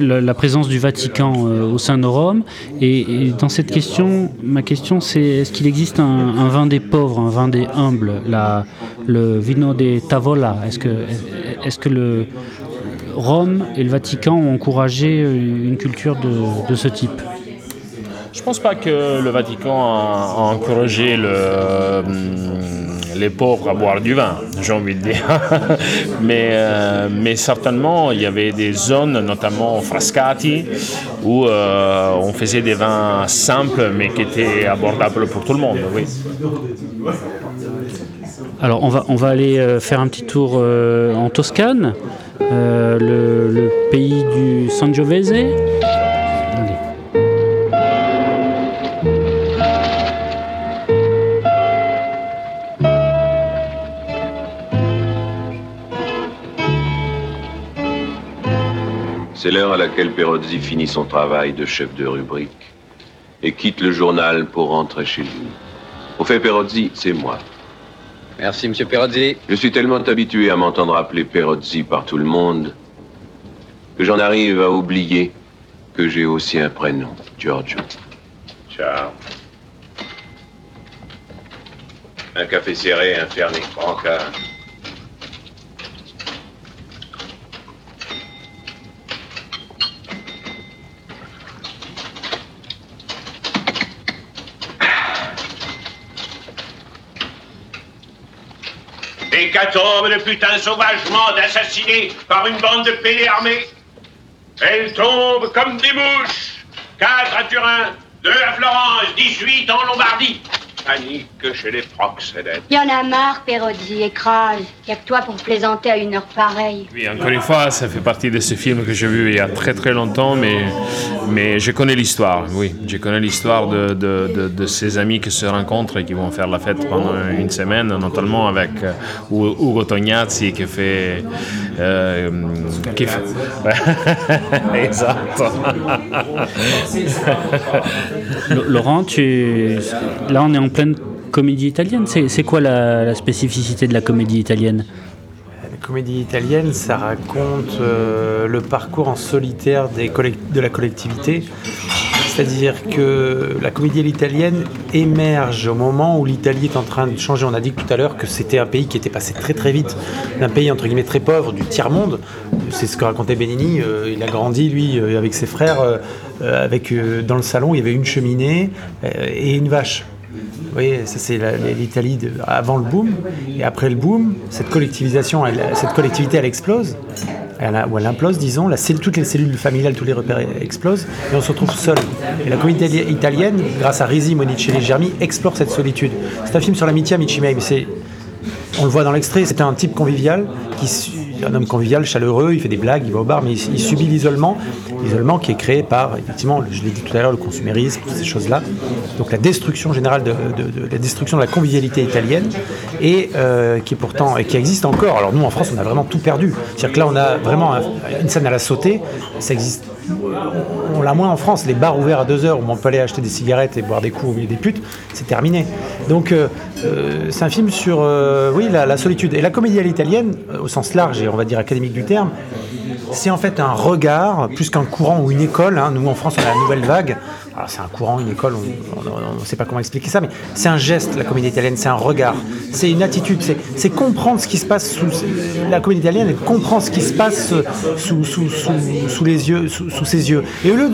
la, présence du Vatican euh, au sein de Rome. Et, dans cette question, ma question c'est est-ce qu'il existe un, vin des pauvres, un vin des humbles, le vino de tavola? Est-ce que, le Rome et le Vatican ont encouragé une culture de, de ce type? Je pense pas que le Vatican a, encouragé le, les pauvres à boire du vin, j'ai envie de dire. mais, euh, mais certainement, il y avait des zones, notamment frascati, où euh, on faisait des vins simples, mais qui étaient abordables pour tout le monde. Oui. Alors, on va, on va aller euh, faire un petit tour en Toscane, le, le, pays du Sangiovese. C'est l'heure à laquelle Perozzi finit son travail de chef de rubrique et quitte le journal pour rentrer chez lui. Au fait, Perozzi, c'est moi. Merci, monsieur Perozzi. Je suis tellement habitué à m'entendre appeler Perozzi par tout le monde que j'en arrive à oublier que j'ai aussi un prénom, Giorgio. Ciao. Un café serré, un fernet, Franca. Hécatombe de putain sauvagement d'assassiner par une bande de pédés armés. Elles tombent comme des mouches. Quatre à Turin, deux à Florence, 18 en Lombardie panique chez les proxénètes. Il y en a marre, Perozzi, écrase. Il n'y a que toi pour plaisanter à une heure pareille. Oui, encore une fois, ça fait partie de ce film que j'ai vu il y a très très longtemps, mais, mais je connais l'histoire, oui. Je connais l'histoire de, de, de, ces amis qui se rencontrent et qui vont faire la fête pendant une semaine, notamment avec euh, Ugo Tognazzi qui fait... Euh, exact. Laurent, tu... là on est en pleine comédie italienne. C'est quoi la, spécificité de la comédie italienne? La comédie italienne, ça raconte euh, le parcours en solitaire des de la collectivité. C'est-à-dire que la comédie italienne émerge au moment où l'Italie est en train de changer. On a dit tout à l'heure que c'était un pays qui était passé très très vite d'un pays entre guillemets très pauvre du tiers-monde. C'est ce que racontait Benini. Euh, il a grandi, lui, euh, avec ses frères. avec, dans le salon, il y avait une cheminée et une vache. Oui, ça c'est l'Italie avant le boom. Et après le boom, cette collectivisation, cette collectivité, elle explose. Elle ou elle implose, disons. Toutes les cellules familiales, tous les repères explosent. Et on se retrouve seul. Et la comédie italienne, grâce à Risi, Monicelli et Germi, explore cette solitude. C'est un film sur l'amitié à Michimei. On le voit dans l'extrait, c'est un type convivial qui un homme convivial, chaleureux, il fait des blagues, il va au bar, mais il, subit l'isolement. L'isolement qui est créé par, effectivement, je l'ai dit tout à l'heure, le consumérisme, toutes ces choses-là. Donc la destruction générale de, la destruction de la convivialité italienne et euh, qui est pourtant et qui existe encore. Alors nous en France, on a vraiment tout perdu. C'est-à-dire que là, on a vraiment une scène à la sauter. Ça existe on l'a moins en France. Les bars ouverts à 2 heures où on peut aller acheter des cigarettes et boire des coups au milieu des putes, c'est terminé. Donc, euh, euh, c'est un film sur euh, oui, la, solitude. Et la comédie à l'italienne, euh, au sens large et on va dire académique du terme, c'est en fait un regard, plus qu'un courant ou une école. hein. Nous, en France, on a la nouvelle vague. C'est un courant, une école, on ne sait pas comment expliquer ça, mais c'est un geste, la comédie italienne, c'est un regard, c'est une attitude, c'est, comprendre ce qui se passe sous. La comédie italienne, elle comprend ce qui se passe sous, sous, les yeux, sous, ses yeux. Et au lieu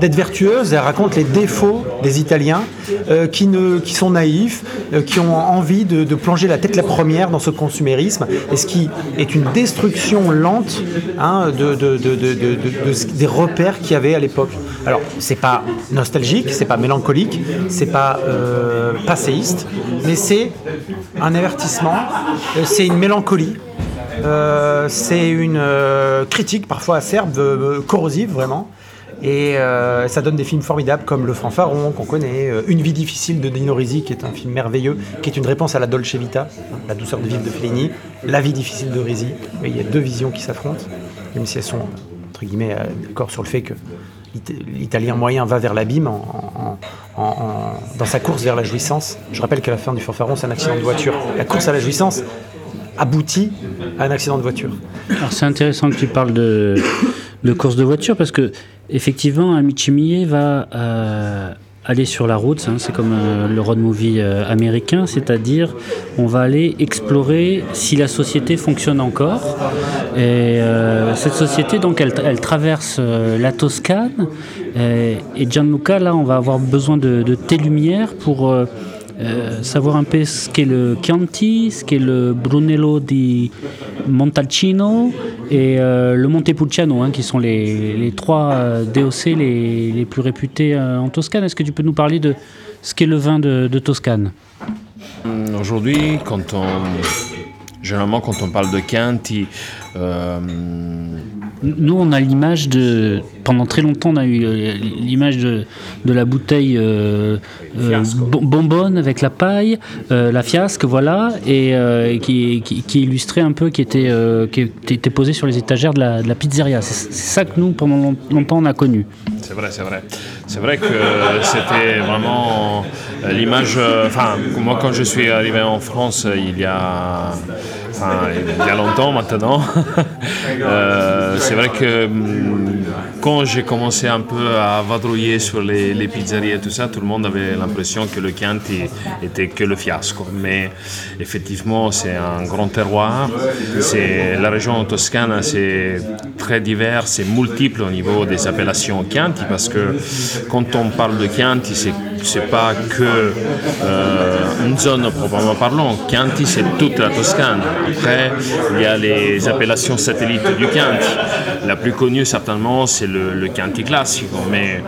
d'être vertueuse, elle raconte les défauts des Italiens euh, qui, sont naïfs, euh, qui ont envie de, plonger la tête la première dans ce consumérisme, et ce qui est une destruction lente hein, de, de, de, de- de- de- de- des repères qu'il y avait à l'époque. Alors, c'est pas nostalgique, c'est pas mélancolique, c'est pas euh, passéiste, mais c'est un avertissement, euh, c'est une mélancolie. euh, c'est une critique parfois acerbe, corrosive vraiment, et ça donne des films formidables comme Le Fanfaron qu'on connaît, Une vie difficile de Dino Risi qui est un film merveilleux, qui est une réponse à la Dolce Vita, la douceur de vivre de Fellini, La vie difficile de Risi. Il y a deux visions qui s'affrontent, même si elles sont guillemets euh, d'accord sur le fait que l'It- l'italien moyen va vers l'abîme en- dans sa course vers la jouissance. Je rappelle qu'à la fin du Fanfaron, c'est un accident de voiture. La course à la jouissance aboutit à un accident de voiture. Alors c'est intéressant que tu parles de, course de voiture parce que effectivement, Amici Miei va euh, aller sur la route. hein, c'est comme euh, le road movie euh, américain, c'est-à-dire on va aller explorer si la société fonctionne encore. Et euh, cette société, donc, elle, traverse la Toscane. Et, et Gianluca, là, on va avoir besoin de, de tes lumières pour euh, savoir un peu ce qu'est le Chianti, ce qu'est le Brunello di Montalcino et euh, le Montepulciano, hein, qui sont les, les trois euh, DOC les, les plus réputés en Toscane. Est-ce que tu peux nous parler de ce qu'est le vin de, de Toscane? Aujourd'hui, quand on. Généralement, quand on parle de Chianti, Nous, on a l'image de. Pendant très longtemps, on a eu euh, l'image de, de la bouteille euh, euh, bon- bonbonne avec la paille, euh, la fiasque, voilà, et euh, qui, qui, qui illustrait un peu, qui était, euh, qui était posée sur les étagères de la, de la pizzeria. C'est ça que nous, pendant long- longtemps, on a connu. C'est vrai, c'est vrai. C'est vrai que c'était vraiment euh, l'image. euh, Enfin, moi, quand je suis arrivé en France, euh, il y a. Il y a longtemps maintenant. euh, c'est vrai que hum, quand j'ai commencé un peu à vadrouiller sur les, les pizzerias et tout ça, tout le monde avait l'impression que le Chianti était que le fiasco. Mais effectivement, c'est un grand terroir. C'est la région toscane, c'est très divers, c'est multiple au niveau des appellations Chianti parce que quand on parle de Chianti, c'est c'est pas que euh, une zone proprement parlant. Chianti, c'est toute la Toscane. Après, il y a les appellations satellites du Chianti. La plus connue, certainement, c'est le, le classico. Mais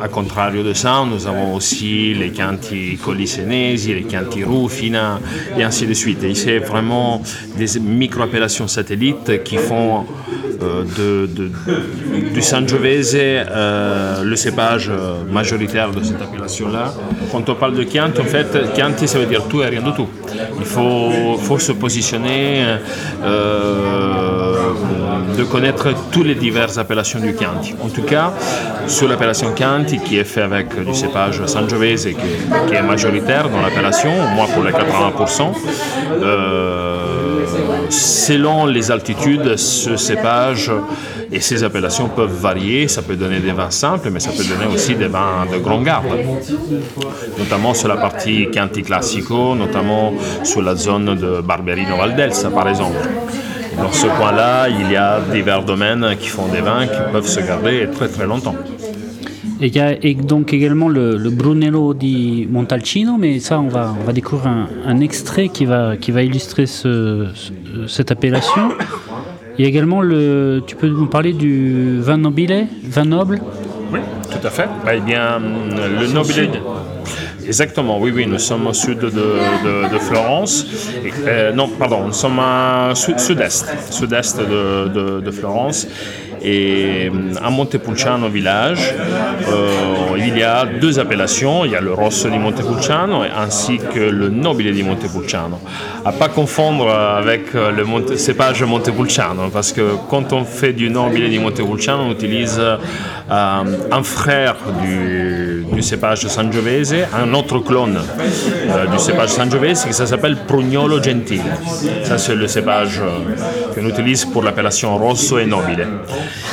à, contrario de ça, nous avons aussi les Chianti Collisenesi, les Chianti Rufina, et ainsi de suite. Et c'est vraiment des micro-appellations satellites qui font euh, de, de- du Sangiovese euh, le cépage euh, majoritaire de cette appellation-là. Quand on parle de Chianti, en fait, Chianti, ça veut dire tout et rien du tout. Il faut, se positionner, de connaître toutes les diverses appellations du Chianti. En tout cas, sur l'appellation Chianti, qui est fait avec du cépage Sangiovese, qui, qui est majoritaire dans l'appellation, au moins pour les 80%, euh, selon les altitudes, ce cépage et ces appellations peuvent varier. Ça peut donner des vins simples, mais ça peut donner aussi des vins de grande garde, notamment sur la partie Chianti Classico, notamment sur la zone de Barberino Valdelsa, par exemple. Dans ce coin-là, il y a divers domaines qui font des vins qui peuvent se garder très très longtemps. Et il y a et donc également le, le Brunello di Montalcino, mais ça, on va, on va découvrir un, un extrait qui va, qui va illustrer ce- ce- cette appellation. Il y a également le. Tu peux nous parler du vin nobile, vin noble? Oui, tout à fait. Eh bien, le Nobile. Exactement, oui, oui, nous sommes au sud de, Florence. Euh, non, pardon, nous sommes à sud- sud-est, sud-est de, de- de Florence. Et euh, à Montepulciano village, euh, il y a deux appellations. Il y a le Rosso di Montepulciano ainsi que le Nobile di Montepulciano. À pas confondre avec euh, le cépage Montepulciano, parce que quand on fait du Nobile di Montepulciano, on utilise un frère du, cépage Sangiovese, un autre clone du cépage Sangiovese qui s'appelle Prugnolo Gentile. Ça, c'est le cépage qu'on utilise pour l'appellation Rosso et Nobile.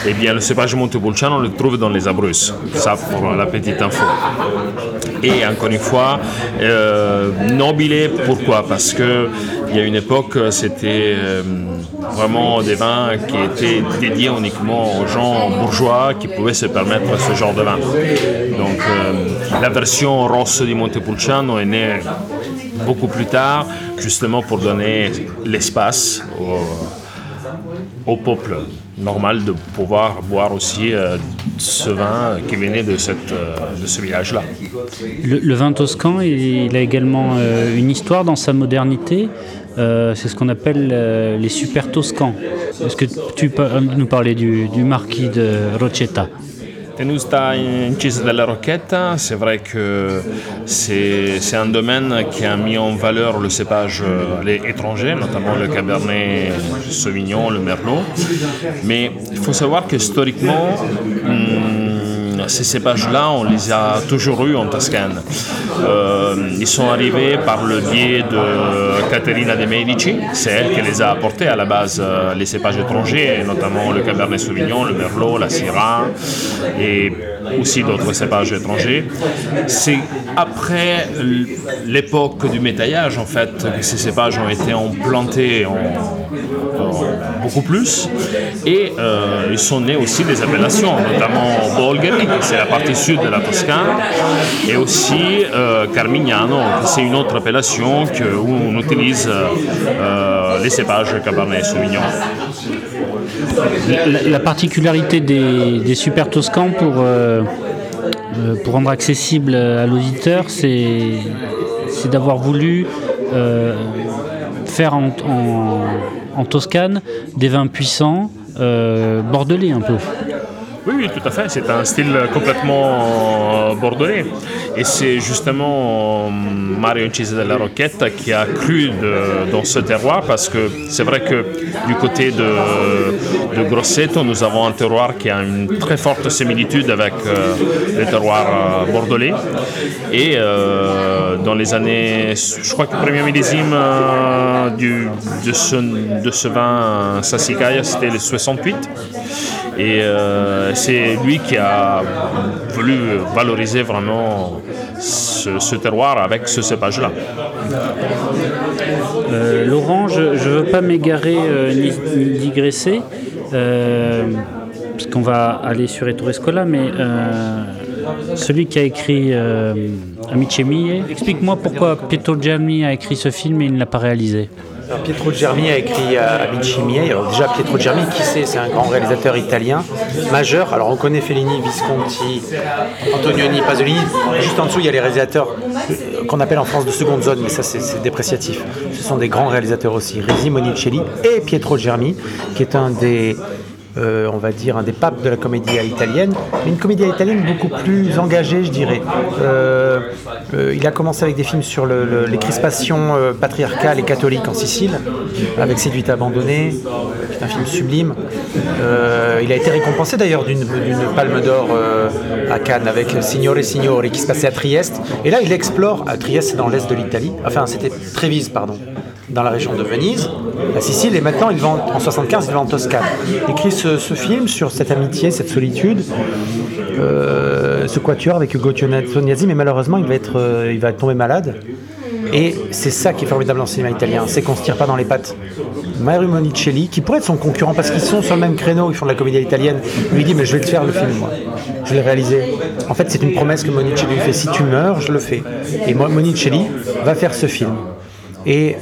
Eh bien, le cépage Montepulciano, on le trouve dans les Abruzzes. Ça, pour la petite info. Et encore une fois, euh, pourquoi? Parce que il y a une époque, c'était euh, vraiment des vins qui étaient dédiés uniquement aux gens bourgeois qui pouvaient se permettre ce genre de vin. Donc, euh, la version Rosso di Montepulciano est née beaucoup plus tard, justement pour donner l'espace au, au peuple normal de pouvoir boire aussi euh, ce vin qui venait de, euh, de ce village-là. Le, vin toscan, il, a également euh, une histoire dans sa modernité. C'est ce qu'on appelle les super toscans. Est-ce que tu peux nous parler du, du marquis de Rocetta Tenusta incisa della Rocchetta, c'est vrai que c'est un domaine qui a mis en valeur le cépage euh, étranger, notamment le Cabernet Sauvignon, le Merlot. Mais il faut savoir que historiquement, hum, ces cépages-là, on les a toujours eus en Toscane. Euh, ils sont arrivés par le biais de Caterina de Medici, c'est elle qui les a apportés à la base, euh, les cépages étrangers, notamment le Cabernet Sauvignon, le Merlot, la Syrah, et aussi d'autres cépages étrangers. C'est après l'époque du métaillage, en fait, que ces cépages ont été implantés en beaucoup plus. Et euh, ils sont nés aussi des appellations, notamment Bolgheri, c'est la partie sud de la Toscane, et aussi euh, Carmignano, c'est une autre appellation que, où on utilise euh, les cépages Cabernet Sauvignon. La, la particularité des, super toscans pour, pour rendre accessible à l'auditeur, c'est d'avoir voulu faire en- en Toscane des vins puissants, euh, bordelais un peu. Oui, oui, tout à fait. C'est un style complètement euh, bordelais. Et c'est justement euh, Mario Incisa della Rocchetta qui a cru dans ce terroir parce que c'est vrai que du côté de, Grosseto, nous avons un terroir qui a une très forte similitude avec euh, le terroir euh, bordelais. Et euh, dans les années, je crois que le premier millésime euh, de, ce, de ce vin Sassicaia, c'était le 68. Et euh, c'est lui qui a voulu valoriser vraiment ce, terroir avec ce cépage-là. Euh, Laurent, je ne veux pas m'égarer euh, ni, digresser, parce qu'on va aller sur Ettore Scola, mais celui qui a écrit Amici miei, explique-moi pourquoi Pietro Germi a écrit ce film et il ne l'a pas réalisé. Alors, Pietro Germi a écrit euh, Amici miei. Alors déjà Pietro Germi, qui c'est C'est un grand réalisateur italien majeur. Alors on connaît Fellini, Visconti, Antonioni, Pasolini. Juste en dessous, il y a les réalisateurs euh, qu'on appelle en France de seconde zone, mais ça c'est dépréciatif. Ce sont des grands réalisateurs aussi, Risi Monicelli et Pietro Germi, qui est un des euh, on va dire, un des papes de la comédie italienne, mais une comédie italienne beaucoup plus engagée, je dirais. Euh, euh, il a commencé avec des films sur le- le- les crispations patriarcales et catholiques en Sicile, avec Séduite abandonnée, qui est un film sublime. Il a été récompensé d'ailleurs d'une palme d'or à Cannes avec Signore Signore, qui se passait à Trieste. Et là, il explore, à Trieste, c'est dans l'est de l'Italie, enfin, c'était Trévise, pardon, dans la région de Venise, la Sicile, et maintenant, il va en, en 75, il va en Toscane. Ce, film sur cette amitié, cette solitude, euh, ce quatuor avec Ugo Tognazzi, mais malheureusement, il va, être, euh, il va tomber malade. Et c'est ça qui est formidable dans le cinéma italien, c'est qu'on se tire pas dans les pattes. Mario Monicelli, qui pourrait être son concurrent parce qu'ils sont sur le même créneau, ils font de la comédie italienne, lui dit mais je vais te faire le film moi, je l'ai réalisé. En fait c'est une promesse que Monicelli lui fait, si tu meurs, je le fais. Et Monicelli va faire ce film. Et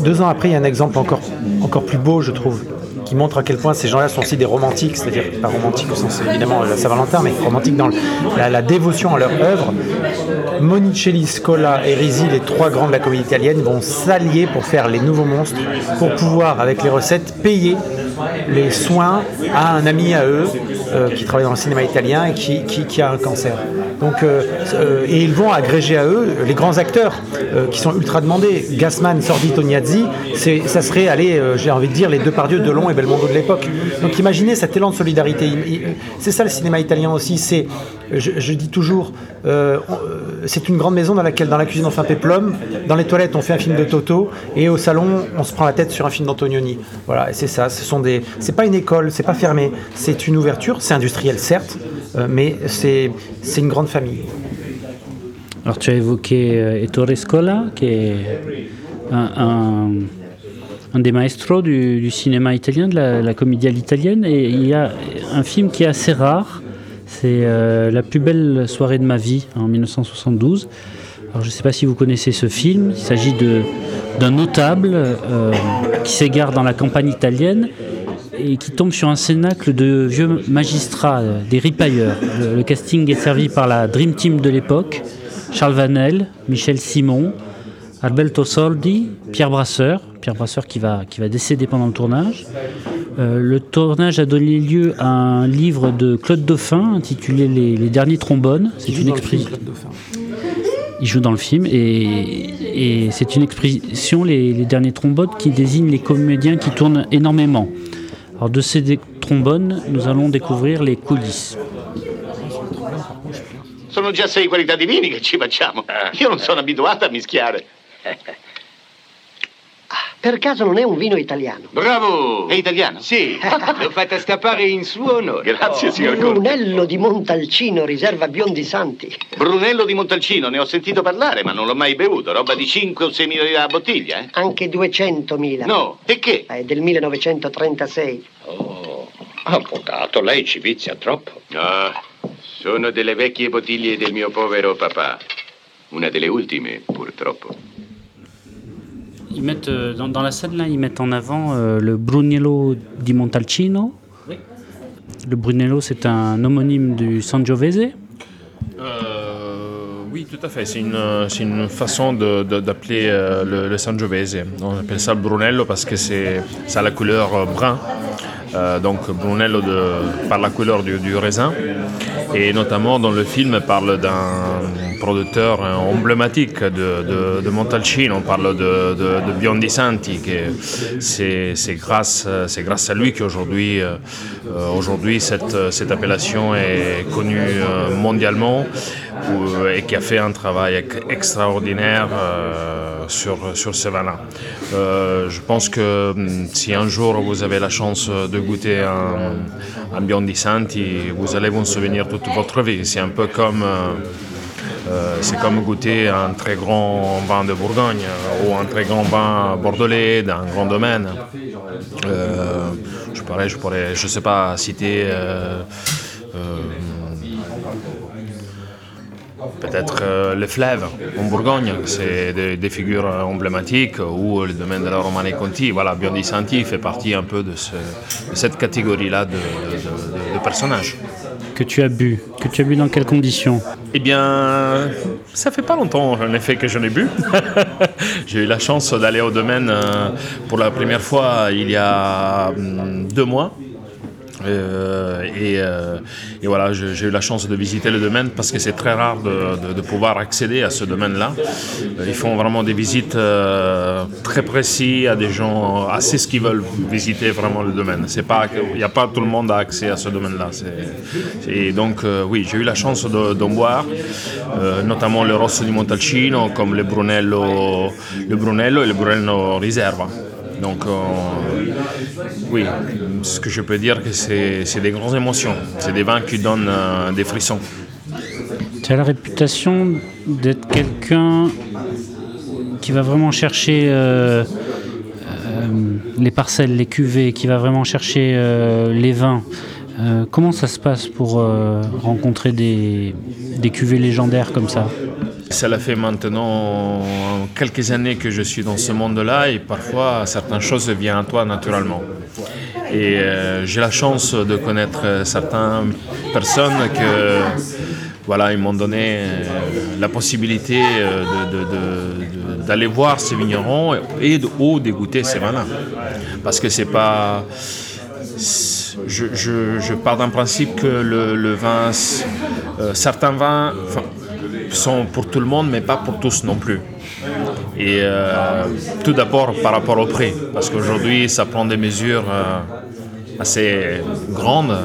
deux ans après, il y a un exemple encore, encore plus beau, je trouve, qui montre à quel point ces gens-là sont aussi des romantiques, c'est-à-dire pas romantiques au sens évidemment de la Saint-Valentin, mais romantiques dans la dévotion à leur œuvre. Monicelli, Scola et Risi, les trois grands de la comédie italienne, vont s'allier pour faire les nouveaux monstres, pour pouvoir, avec les recettes, payer les soins à un ami à eux euh, qui travaille dans le cinéma italien et qui, qui- a un cancer. Donc, euh, euh, et ils vont agréger à eux les grands acteurs qui sont ultra demandés. Gassman, Sordi, Tognazzi, ça serait, allez, j'ai envie de dire, les deux Depardieu, Delon et Belmondo de l'époque. Donc imaginez cet élan de solidarité. C'est ça le cinéma italien aussi. C'est, je, dis toujours, euh, euh, c'est une grande maison dans laquelle, dans la cuisine, on fait un péplum, dans les toilettes, on fait un film de Toto, et au salon, on se prend la tête sur un film d'Antonioni. Voilà, c'est ça. Ce sont des, c'est pas une école, c'est pas fermé, c'est une ouverture. C'est industriel, certes, euh, mais c'est, une grande famille. Alors tu as évoqué Ettore Scola, qui est un, des maestros du, cinéma italien, de la, la comédie à l'italienne, et il y a un film qui est assez rare, c'est euh, La plus belle soirée de ma vie en 1972. Alors je ne sais pas si vous connaissez ce film, il s'agit d'un notable euh, qui s'égare dans la campagne italienne et qui tombe sur un cénacle de vieux magistrats, euh, des ripailleurs. Le, le casting est servi par la Dream Team de l'époque, Charles Vanel, Michel Simon, Alberto Soldi, Pierre Brasseur, Pierre Brasseur qui va, qui va décéder pendant le tournage. Euh, le tournage a donné lieu à un livre de Claude Dauphin intitulé Les, Les derniers trombones. C'est une Dauphin. il joue dans le film et, et c'est une expression, les, les derniers trombones, qui désignent les comédiens qui tournent énormément. Alors de ces trombones, nous allons découvrir les coulisses. Sono già sei qualità di vini che ci facciamo. Io non sono abituato a mischiare. Per caso non è un vino italiano? Bravo! È italiano? Sì. L'ho fatta scappare in suo onore. Grazie, signor Conte. Brunello di Montalcino, riserva Biondi Santi. Brunello di Montalcino, ne ho sentito parlare, ma non l'ho mai bevuto. Roba di 5 o 6 milioni a bottiglia, eh? Anche 200.000. No, e che? È del 1936. Avvocato, lei ci vizia troppo. Ah, sono delle vecchie bottiglie del mio povero papà. Una delle ultime, purtroppo. Ils mettent, euh, dans, dans la scène là, ils mettent en avant euh, le Brunello di Montalcino. Le Brunello, c'est un homonyme du Sangiovese. Euh, oui, tout à fait. C'est une, une façon d'appeler euh, le, le Sangiovese. On appelle ça Brunello parce que ça a la couleur brun. Euh, donc Brunello de, par la couleur du, du raisin. Et notamment dans le film, parle d'un producteur hein, emblématique de, de, Montalcino. On parle de, Biondi Santi. C'est, grâce, grâce à lui qu'aujourd'hui euh, euh, aujourd'hui cette, cette appellation est connue euh, mondialement ou- et qui a fait un travail extraordinaire euh, sur, sur ce vin-là. Euh, je pense que hum, si un jour vous avez la chance de goûter un, un Biondi Santi, vous allez vous en souvenir toute votre vie. C'est un peu comme... euh, c'est comme goûter un très grand vin de Bourgogne euh, ou un très grand vin bordelais d'un grand domaine. Euh, je pourrais, je pourrais, je sais pas, citer peut-être le Fleuve en Bourgogne, c'est des, figures emblématiques ou le domaine de la Romane Conti. Voilà, Biondi Santi fait partie un peu de, ce- de cette catégorie-là de personnages. Que tu as bu Que tu as bu dans quelles conditions Eh bien, ça fait pas longtemps en effet que je n'ai bu. J'ai eu la chance d'aller au domaine euh, pour la première fois il y a hum, deux mois. Euh, et, euh, et voilà, j'ai eu la chance de visiter le domaine parce que c'est très rare de, pouvoir accéder à ce domaine-là. Euh, Ils font vraiment des visites très précises à des gens assez ce qui veulent visiter vraiment le domaine. Il n'y a pas tout le monde a accès à ce domaine-là. Et donc oui, j'ai eu la chance de- d'en boire, notamment le Rosso di Montalcino, comme le Brunello, le Brunello et le Brunello Riserva. Donc euh, oui, ce que je peux dire, c'est c'est des grandes émotions. C'est des vins qui donnent euh, des frissons. Tu as la réputation d'être quelqu'un qui va vraiment chercher euh, les parcelles, les cuvées, qui va vraiment chercher les vins. Comment ça se passe pour rencontrer des, des cuvées légendaires comme ça? Cela fait maintenant quelques années que je suis dans ce monde-là et parfois certaines choses viennent à toi naturellement. Et euh, j'ai la chance de connaître euh, certaines personnes que voilà, ils m'ont donné euh, la possibilité d'aller voir ces vignerons et de, ou de goûter ces vins-là. Parce que c'est pas je, pars d'un principe que le, vin, certains vins sont pour tout le monde, mais pas pour tous non plus. Et euh, tout d'abord par rapport au prix, parce qu'aujourd'hui ça prend des mesures euh, assez grandes.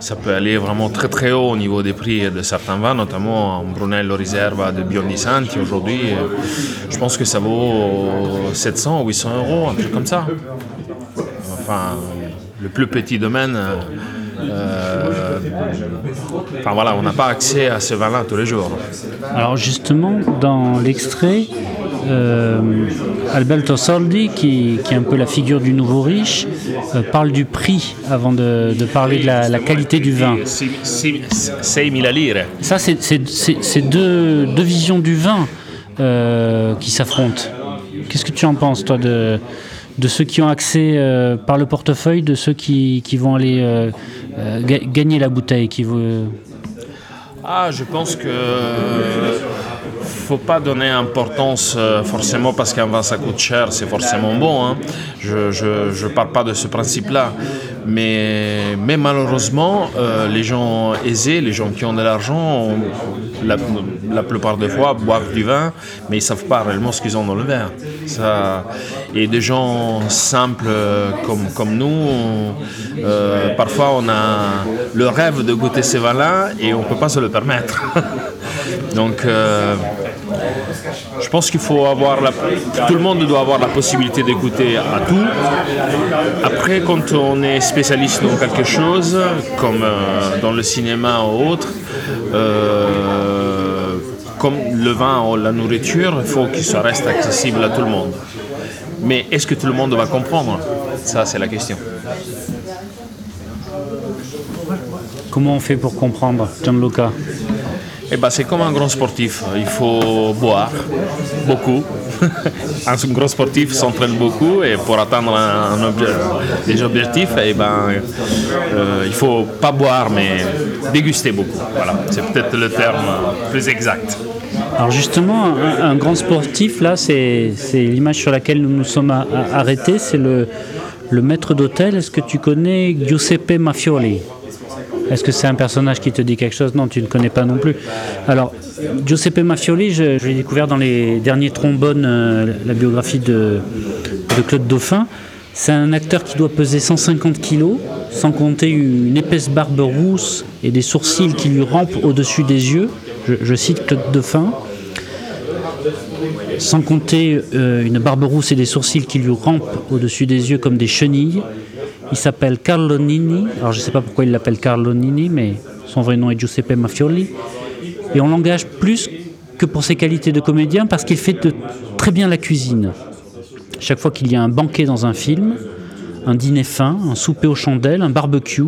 Ça peut aller vraiment très très haut au niveau des prix de certains vins, notamment un Brunello Riserva de Biondi Santi. Aujourd'hui, euh, je pense que ça vaut 700 ou 800 euros, un truc comme ça. Enfin, le plus petit domaine. Euh, enfin voilà, on n'a pas accès à ce vin-là tous les jours. Alors justement, dans l'extrait, euh, Alberto Soldi, qui, qui est un peu la figure du nouveau riche, euh, parle du prix avant de, de parler de la, la qualité du vin. 6 000 lire. Ça, c'est- deux, deux visions du vin euh, qui s'affrontent. Qu'est-ce que tu en penses, toi, de, de ceux qui ont accès euh, par le portefeuille, de ceux qui, qui vont aller ga- gagner la bouteille qui veut... Ah, je pense que faut pas donner importance euh, forcément parce qu'un vin ça coûte cher, c'est forcément bon. hein. Je je parle pas de ce principe-là, mais malheureusement euh, les gens aisés, les gens qui ont de l'argent, la, plupart des fois boivent du vin, mais ils savent pas réellement ce qu'ils ont dans le verre. Et des gens simples euh, comme nous, parfois on a le rêve de goûter ces vins-là et on peut pas se le permettre. Donc, je pense qu'il faut avoir la, tout le monde doit avoir la possibilité d'écouter à tout. Après, quand on est spécialiste dans quelque chose, comme euh, dans le cinéma ou autre, euh, comme le vin ou la nourriture, il faut que ça reste accessible à tout le monde. Mais est-ce que tout le monde va comprendre? Ça, c'est la question. Comment on fait pour comprendre, Gianluca? Eh ben, c'est comme un grand sportif. Il faut boire beaucoup. un grand sportif s'entraîne beaucoup et pour atteindre des objectifs, eh ben, euh, il faut pas boire mais déguster beaucoup. Voilà, c'est peut-être le terme plus exact. Alors justement, un, grand sportif, là, c'est l'image sur laquelle nous nous sommes arrêtés, c'est le, le maître d'hôtel. Est-ce que tu connais Giuseppe Mafioli Est-ce que c'est un personnage qui te dit quelque chose? Non, tu ne connais pas non plus. Alors, Giuseppe Mafioli, je, l'ai découvert dans les derniers trombones, euh, la biographie de, de Claude Dauphin. C'est un acteur qui doit peser 150 kilos, sans compter une épaisse barbe rousse et des sourcils qui lui rampent au-dessus des yeux. Je, je cite Claude Dauphin. Sans compter euh, une barbe rousse et des sourcils qui lui rampent au-dessus des yeux comme des chenilles. Il s'appelle Carlo Nini. Alors je ne sais pas pourquoi il l'appelle Carlo Nini, mais son vrai nom est Giuseppe Mafioli. Et on l'engage plus que pour ses qualités de comédien parce qu'il fait très bien la cuisine. Chaque fois qu'il y a un banquet dans un film, un dîner fin, un souper aux chandelles, un barbecue,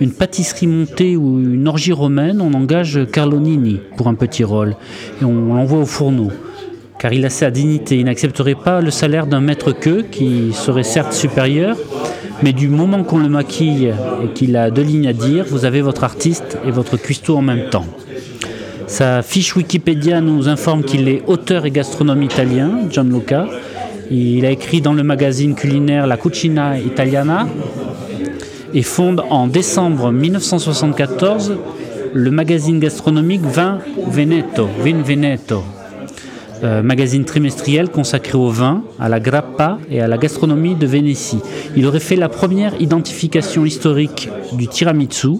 une pâtisserie montée ou une orgie romaine, on engage Carlo Nini pour un petit rôle et on l'envoie au fourneau. Car il a sa dignité, il n'accepterait pas le salaire d'un maître queue qui serait certes supérieur, mais du moment qu'on le maquille et qu'il a deux lignes à dire, vous avez votre artiste et votre cuistot en même temps. Sa fiche Wikipédia nous informe qu'il est auteur et gastronome italien, Gianluca. Il a écrit dans le magazine culinaire La Cucina Italiana et fonde en décembre 1974 le magazine gastronomique Vin Veneto, Vin Veneto, euh, magazine trimestriel consacré au vin, à la grappa et à la gastronomie de Vénétie. Il aurait fait la première identification historique du tiramisu.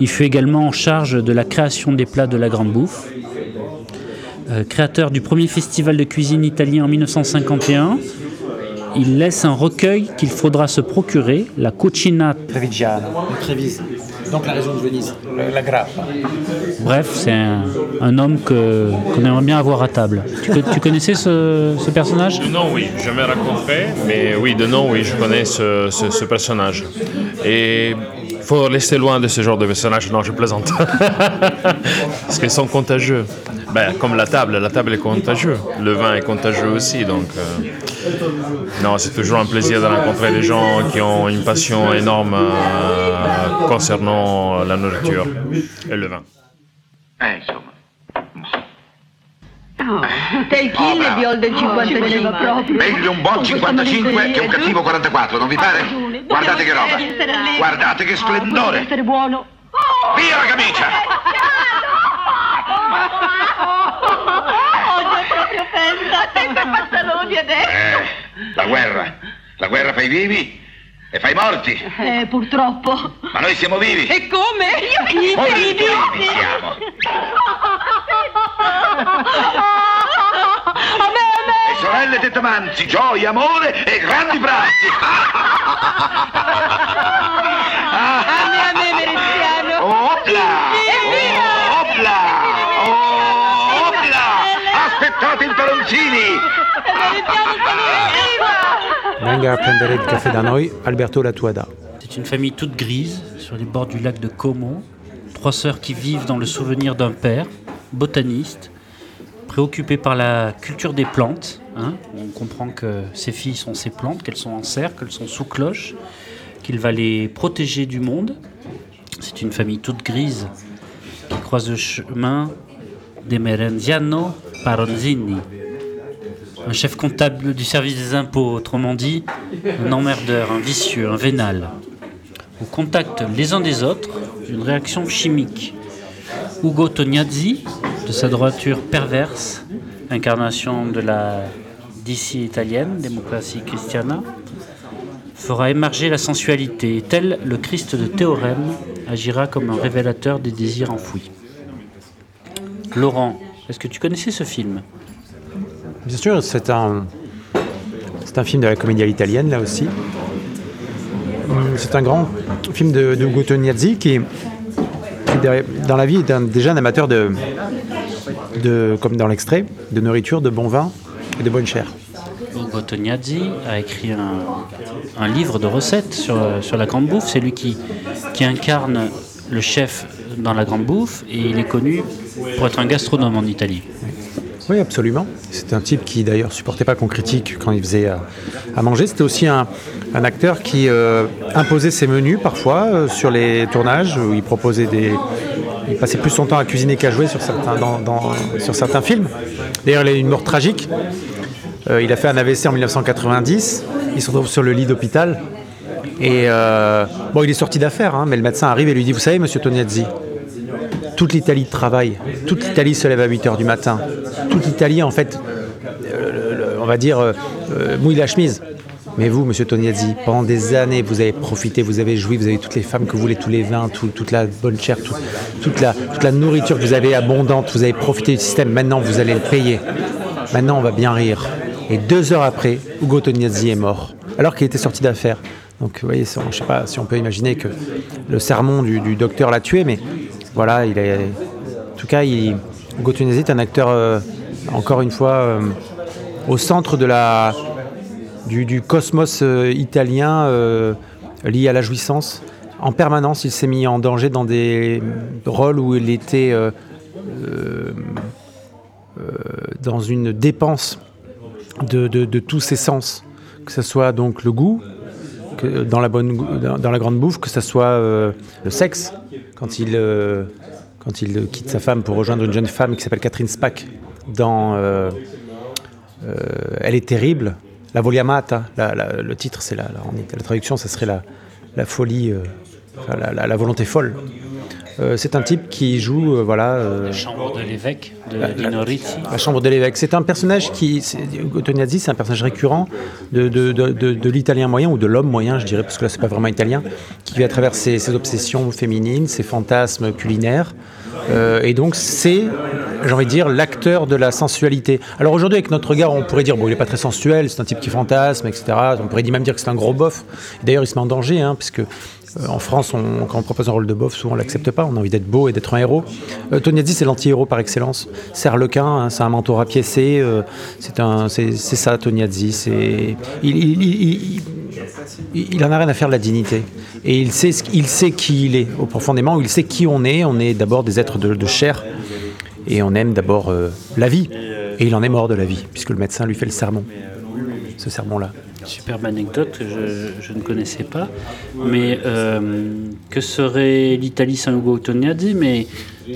Il fut également en charge de la création des plats de la grande bouffe. Euh, créateur du premier festival de cuisine italien en 1951, il laisse un recueil qu'il faudra se procurer, la Cucina. Donc la région de Venise, le- la grappe. Bref, c'est un, un homme que- qu'on aimerait bien avoir à table. Tu, co- tu connaissais ce, ce personnage? De nom, oui, jamais rencontré, mais oui, de nom, oui, je connais ce, ce- ce personnage. Et faut rester loin de ce genre de personnage. Non, je plaisante. Parce qu'ils sont contagieux. Ben, comme la table, la table est contagieuse. Le vin est contagieux aussi, donc. euh, non, c'est toujours un plaisir de rencontrer des gens qui ont une passion énorme euh, concernant la nourriture et le vin. Eh, insomma. Te il kill e viol del 55. Meglio un buon 55 che un cattivo 44, non vi pare? Guardate che roba. Guardate che splendore. essere buono. Via la camicia. Oggi è proprio festa. Senza pantaloni adesso. Eh, la guerra. La guerra fa i vivi e fa i morti. Eh, purtroppo. Ma noi siamo vivi. E come? Io vivi. vivi siamo. A me, Le sorelle tettamanzi, gioia, amore e grandi bracci. A me, a me, Meriziano. Opla! Opla! Opla! Aspettate il taloncini! Venga a prendere il caffè da noi, Alberto Latuada. C'est une famille toute grise sur les bords du lac de Como. Trois sœurs qui vivent dans le souvenir d'un père, botaniste, préoccupé par la culture des plantes. hein. On comprend que ces filles sont ces plantes, qu'elles sont en serre, qu'elles sont sous cloche, qu'il va les protéger du monde. C'est une famille toute grise qui croise le chemin des Merenziano Paronzini. Un chef comptable du service des impôts, autrement dit, un emmerdeur, un vicieux, un vénal. Au contact les uns des autres, une réaction chimique. Ugo Tognazzi, de sa droiture perverse, incarnation de la DC italienne, démocratie christiana, fera émerger la sensualité. Tel le Christ de Théorème agira comme un révélateur des désirs enfouis. Laurent, est-ce que tu connaissais ce film? Bien sûr, c'est un, film de la comédie à l'italienne, là aussi. Hum, C'est un grand film de, de Tognazzi qui, dans la vie, est déjà un amateur de, comme dans l'extrait, de nourriture, de bon vin et de bonne chair. Ugo Tognazzi a écrit un, livre de recettes sur, sur la grande bouffe. C'est lui qui, qui incarne le chef dans la grande bouffe et il est connu pour être un gastronome en Italie. Absolument. C'est un type qui d'ailleurs supportait pas qu'on critique quand il faisait à, à manger. C'était aussi un, acteur qui euh, imposait ses menus parfois euh, sur les tournages où il proposait des. Il passait plus son temps à cuisiner qu'à jouer sur certains, films. D'ailleurs, il a eu une mort tragique. Euh, il a fait un AVC en 1990. Il se retrouve sur le lit d'hôpital. Et euh, bon, il est sorti d'affaire, hein, mais le médecin arrive et lui dit Vous savez, monsieur Tognazzi, toute l'Italie travaille, toute l'Italie se lève à 8 h du matin, toute l'Italie, en fait, euh, on va dire, euh, euh, mouille la chemise. Mais vous, monsieur Tognazzi, pendant des années, vous avez profité, vous avez joui, vous avez toutes les femmes que vous voulez, tous les vins, tout- toute la bonne chair, tout- toute, la, nourriture que vous avez abondante, vous avez profité du système, maintenant vous allez le payer. Maintenant, on va bien rire. Et deux heures après, Ugo Tognazzi est mort, alors qu'il était sorti d'affaires. Donc, vous voyez, je ne sais pas si on peut imaginer que le sermon du docteur l'a tué, mais voilà, il est. En tout cas, il, Tognazzi est un acteur, euh, encore une fois, euh, au centre du, cosmos euh, italien lié à la jouissance. En permanence, il s'est mis en danger dans des rôles où il était dans une dépense de tous ses sens, que ce soit donc le goût, dans, la grande bouffe, que ce soit euh, le sexe, quand il, euh, quand il quitte sa femme pour rejoindre une jeune femme qui s'appelle Catherine Spack dans euh, Elle est terrible, La Voliamata, le titre, c'est la, la, traduction, ça serait la, folie, la volonté folle. Euh, c'est un type qui joue, euh, voilà. euh, La chambre de l'évêque de la- la chambre de l'évêque. C'est un personnage qui, Tognazzi, c'est un personnage récurrent de, de, de- l'italien moyen ou de l'homme moyen, je dirais, parce que là c'est pas vraiment italien, qui vit à travers ses, ses obsessions féminines, ses fantasmes culinaires. Euh, et donc c'est, j'ai envie de dire, l'acteur de la sensualité. Alors aujourd'hui, avec notre regard, on pourrait dire, bon, il est pas très sensuel, c'est un type qui fantasme, etc. On pourrait même dire que c'est un gros bof. D'ailleurs, il se met en danger, hein, puisque en France, quand on propose un rôle de bof, souvent on l'accepte pas. On a envie d'être beau et d'être un héros. Euh, Tognazzi, c'est l'anti-héros par excellence. Serlequin, hein, c'est un manteau rapiécé. euh, c'est c'est c'est ça, Tognazzi. C'est, il, il- en a rien à faire de la dignité. Et il sait, qui il est, profondément. Il sait qui on est. On est d'abord des êtres de, de chair. Et on aime d'abord euh, la vie. Et il en est mort de la vie, puisque le médecin lui fait le sermon. Ce sermon-là. Superbe anecdote que je, je ne connaissais pas. Mais euh, que serait l'Italie sans Ugo Tognazzi Mais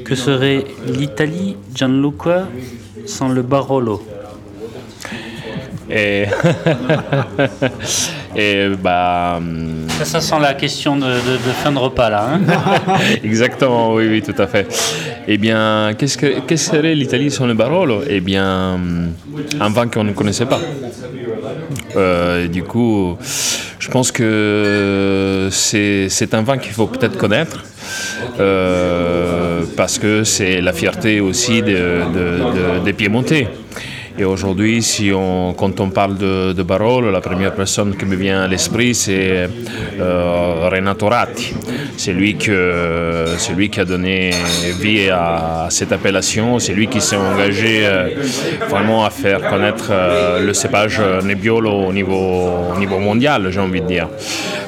que serait l'Italie Gianluca sans le Barolo? Et Et bah. hum, Ça, ça sent la question de, de- de fin de repas là. hein. Exactement, oui, oui, tout à fait. Eh bien, qu'est-ce que que serait l'Italie sans le Barolo? Eh bien, hum, un vin qu'on ne connaissait pas. Euh, du coup, je pense que c'est c'est un vin qu'il faut peut-être connaître. euh, parce que c'est la fierté aussi de- de- de- des Piémontais. Et aujourd'hui, si on, quand on parle de, de Barolo, la première personne qui me vient à l'esprit, c'est euh, Renato Ratti. C'est lui, qui a donné vie à, cette appellation. C'est lui qui s'est engagé euh, vraiment à faire connaître euh, le cépage Nebbiolo au niveau mondial, j'ai envie de dire.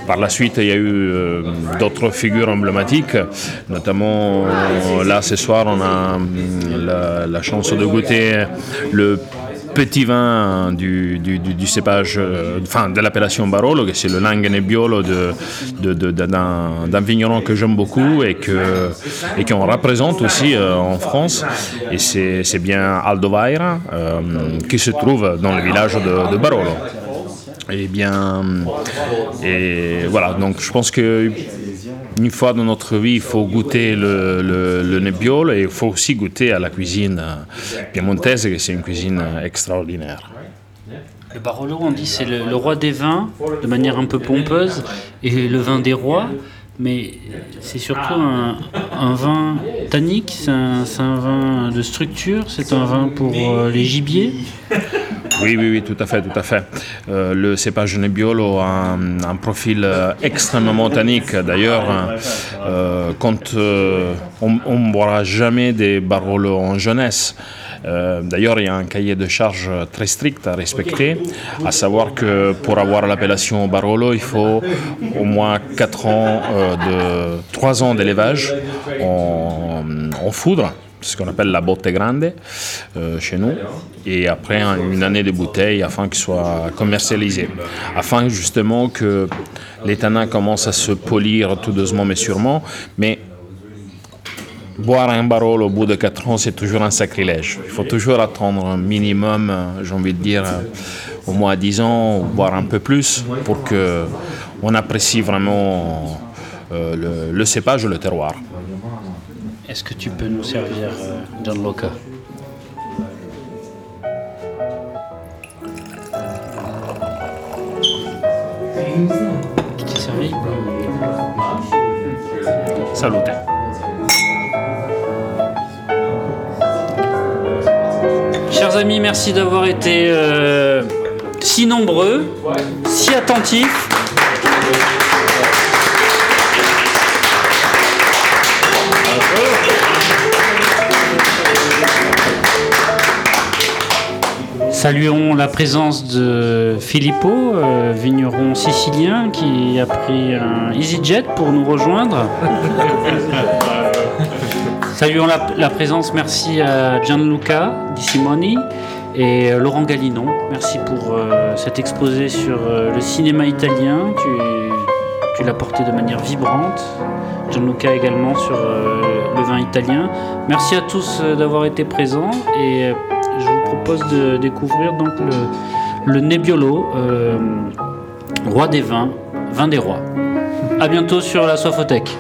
Par la suite, il y a eu euh, d'autres figures emblématiques, notamment là ce soir, on a hum, la, chance de goûter le petit vin du, cépage, euh, enfin de l'appellation Barolo, que c'est le Langue Nebbiolo de, de- d'un, d'un vigneron que j'aime beaucoup et, qu'on représente aussi euh, en France. Et c'est, bien Aldovaira, euh, qui se trouve dans le village de Barolo. Eh bien, et voilà, donc je pense que une fois dans notre vie, il faut goûter le, le, Nebbiolo et il faut aussi goûter à la cuisine piémontaise, que c'est une cuisine extraordinaire. Le Barolo, on dit, c'est le, roi des vins, de manière un peu pompeuse, et le vin des rois. Mais c'est surtout un, vin tannique, c'est un, c'est un vin de structure, c'est un vin pour euh, les gibiers. Oui, oui, oui, tout à fait, tout à fait. Euh, le cépage Nebbiolo a un, profil euh, extrêmement tannique. D'ailleurs, euh, on ne boira jamais des Barolo en jeunesse. D'ailleurs, il y a un cahier de charge très strict à respecter, à savoir que pour avoir l'appellation Barolo, il faut au moins 4 ans euh, de 3 ans d'élevage en foudre ce qu'on appelle la botte grande euh, chez nous, et après un- une année de bouteille afin qu'il soit commercialisé, afin justement que les tanins commencent à se polir tout doucement mais sûrement, mais boire un barolo au bout de 4 ans, c'est toujours un sacrilège. Il faut toujours attendre un minimum, euh, j'ai envie de dire, euh, au moins 10 ans, voire un peu plus, pour que on apprécie vraiment le, le cépage le terroir. Est-ce que tu peux nous servir, euh, Gianluca? T'es servi? Salute. Chers amis, merci d'avoir été euh, si nombreux, si attentifs. Saluons la présence de Filippo, euh, vigneron sicilien qui a pris un EasyJet pour nous rejoindre. Saluons la, la présence, merci à Gianluca Di Simoni et euh, Laurent Galinon. Merci pour euh, cet exposé sur euh, le cinéma italien. Tu, tu l'as porté de manière vibrante. Gianluca également sur le vin italien. Merci à tous d'avoir été présents et propose de découvrir donc le, Nebbiolo, euh, roi des vins, vin des rois. À bientôt sur la Soifothèque.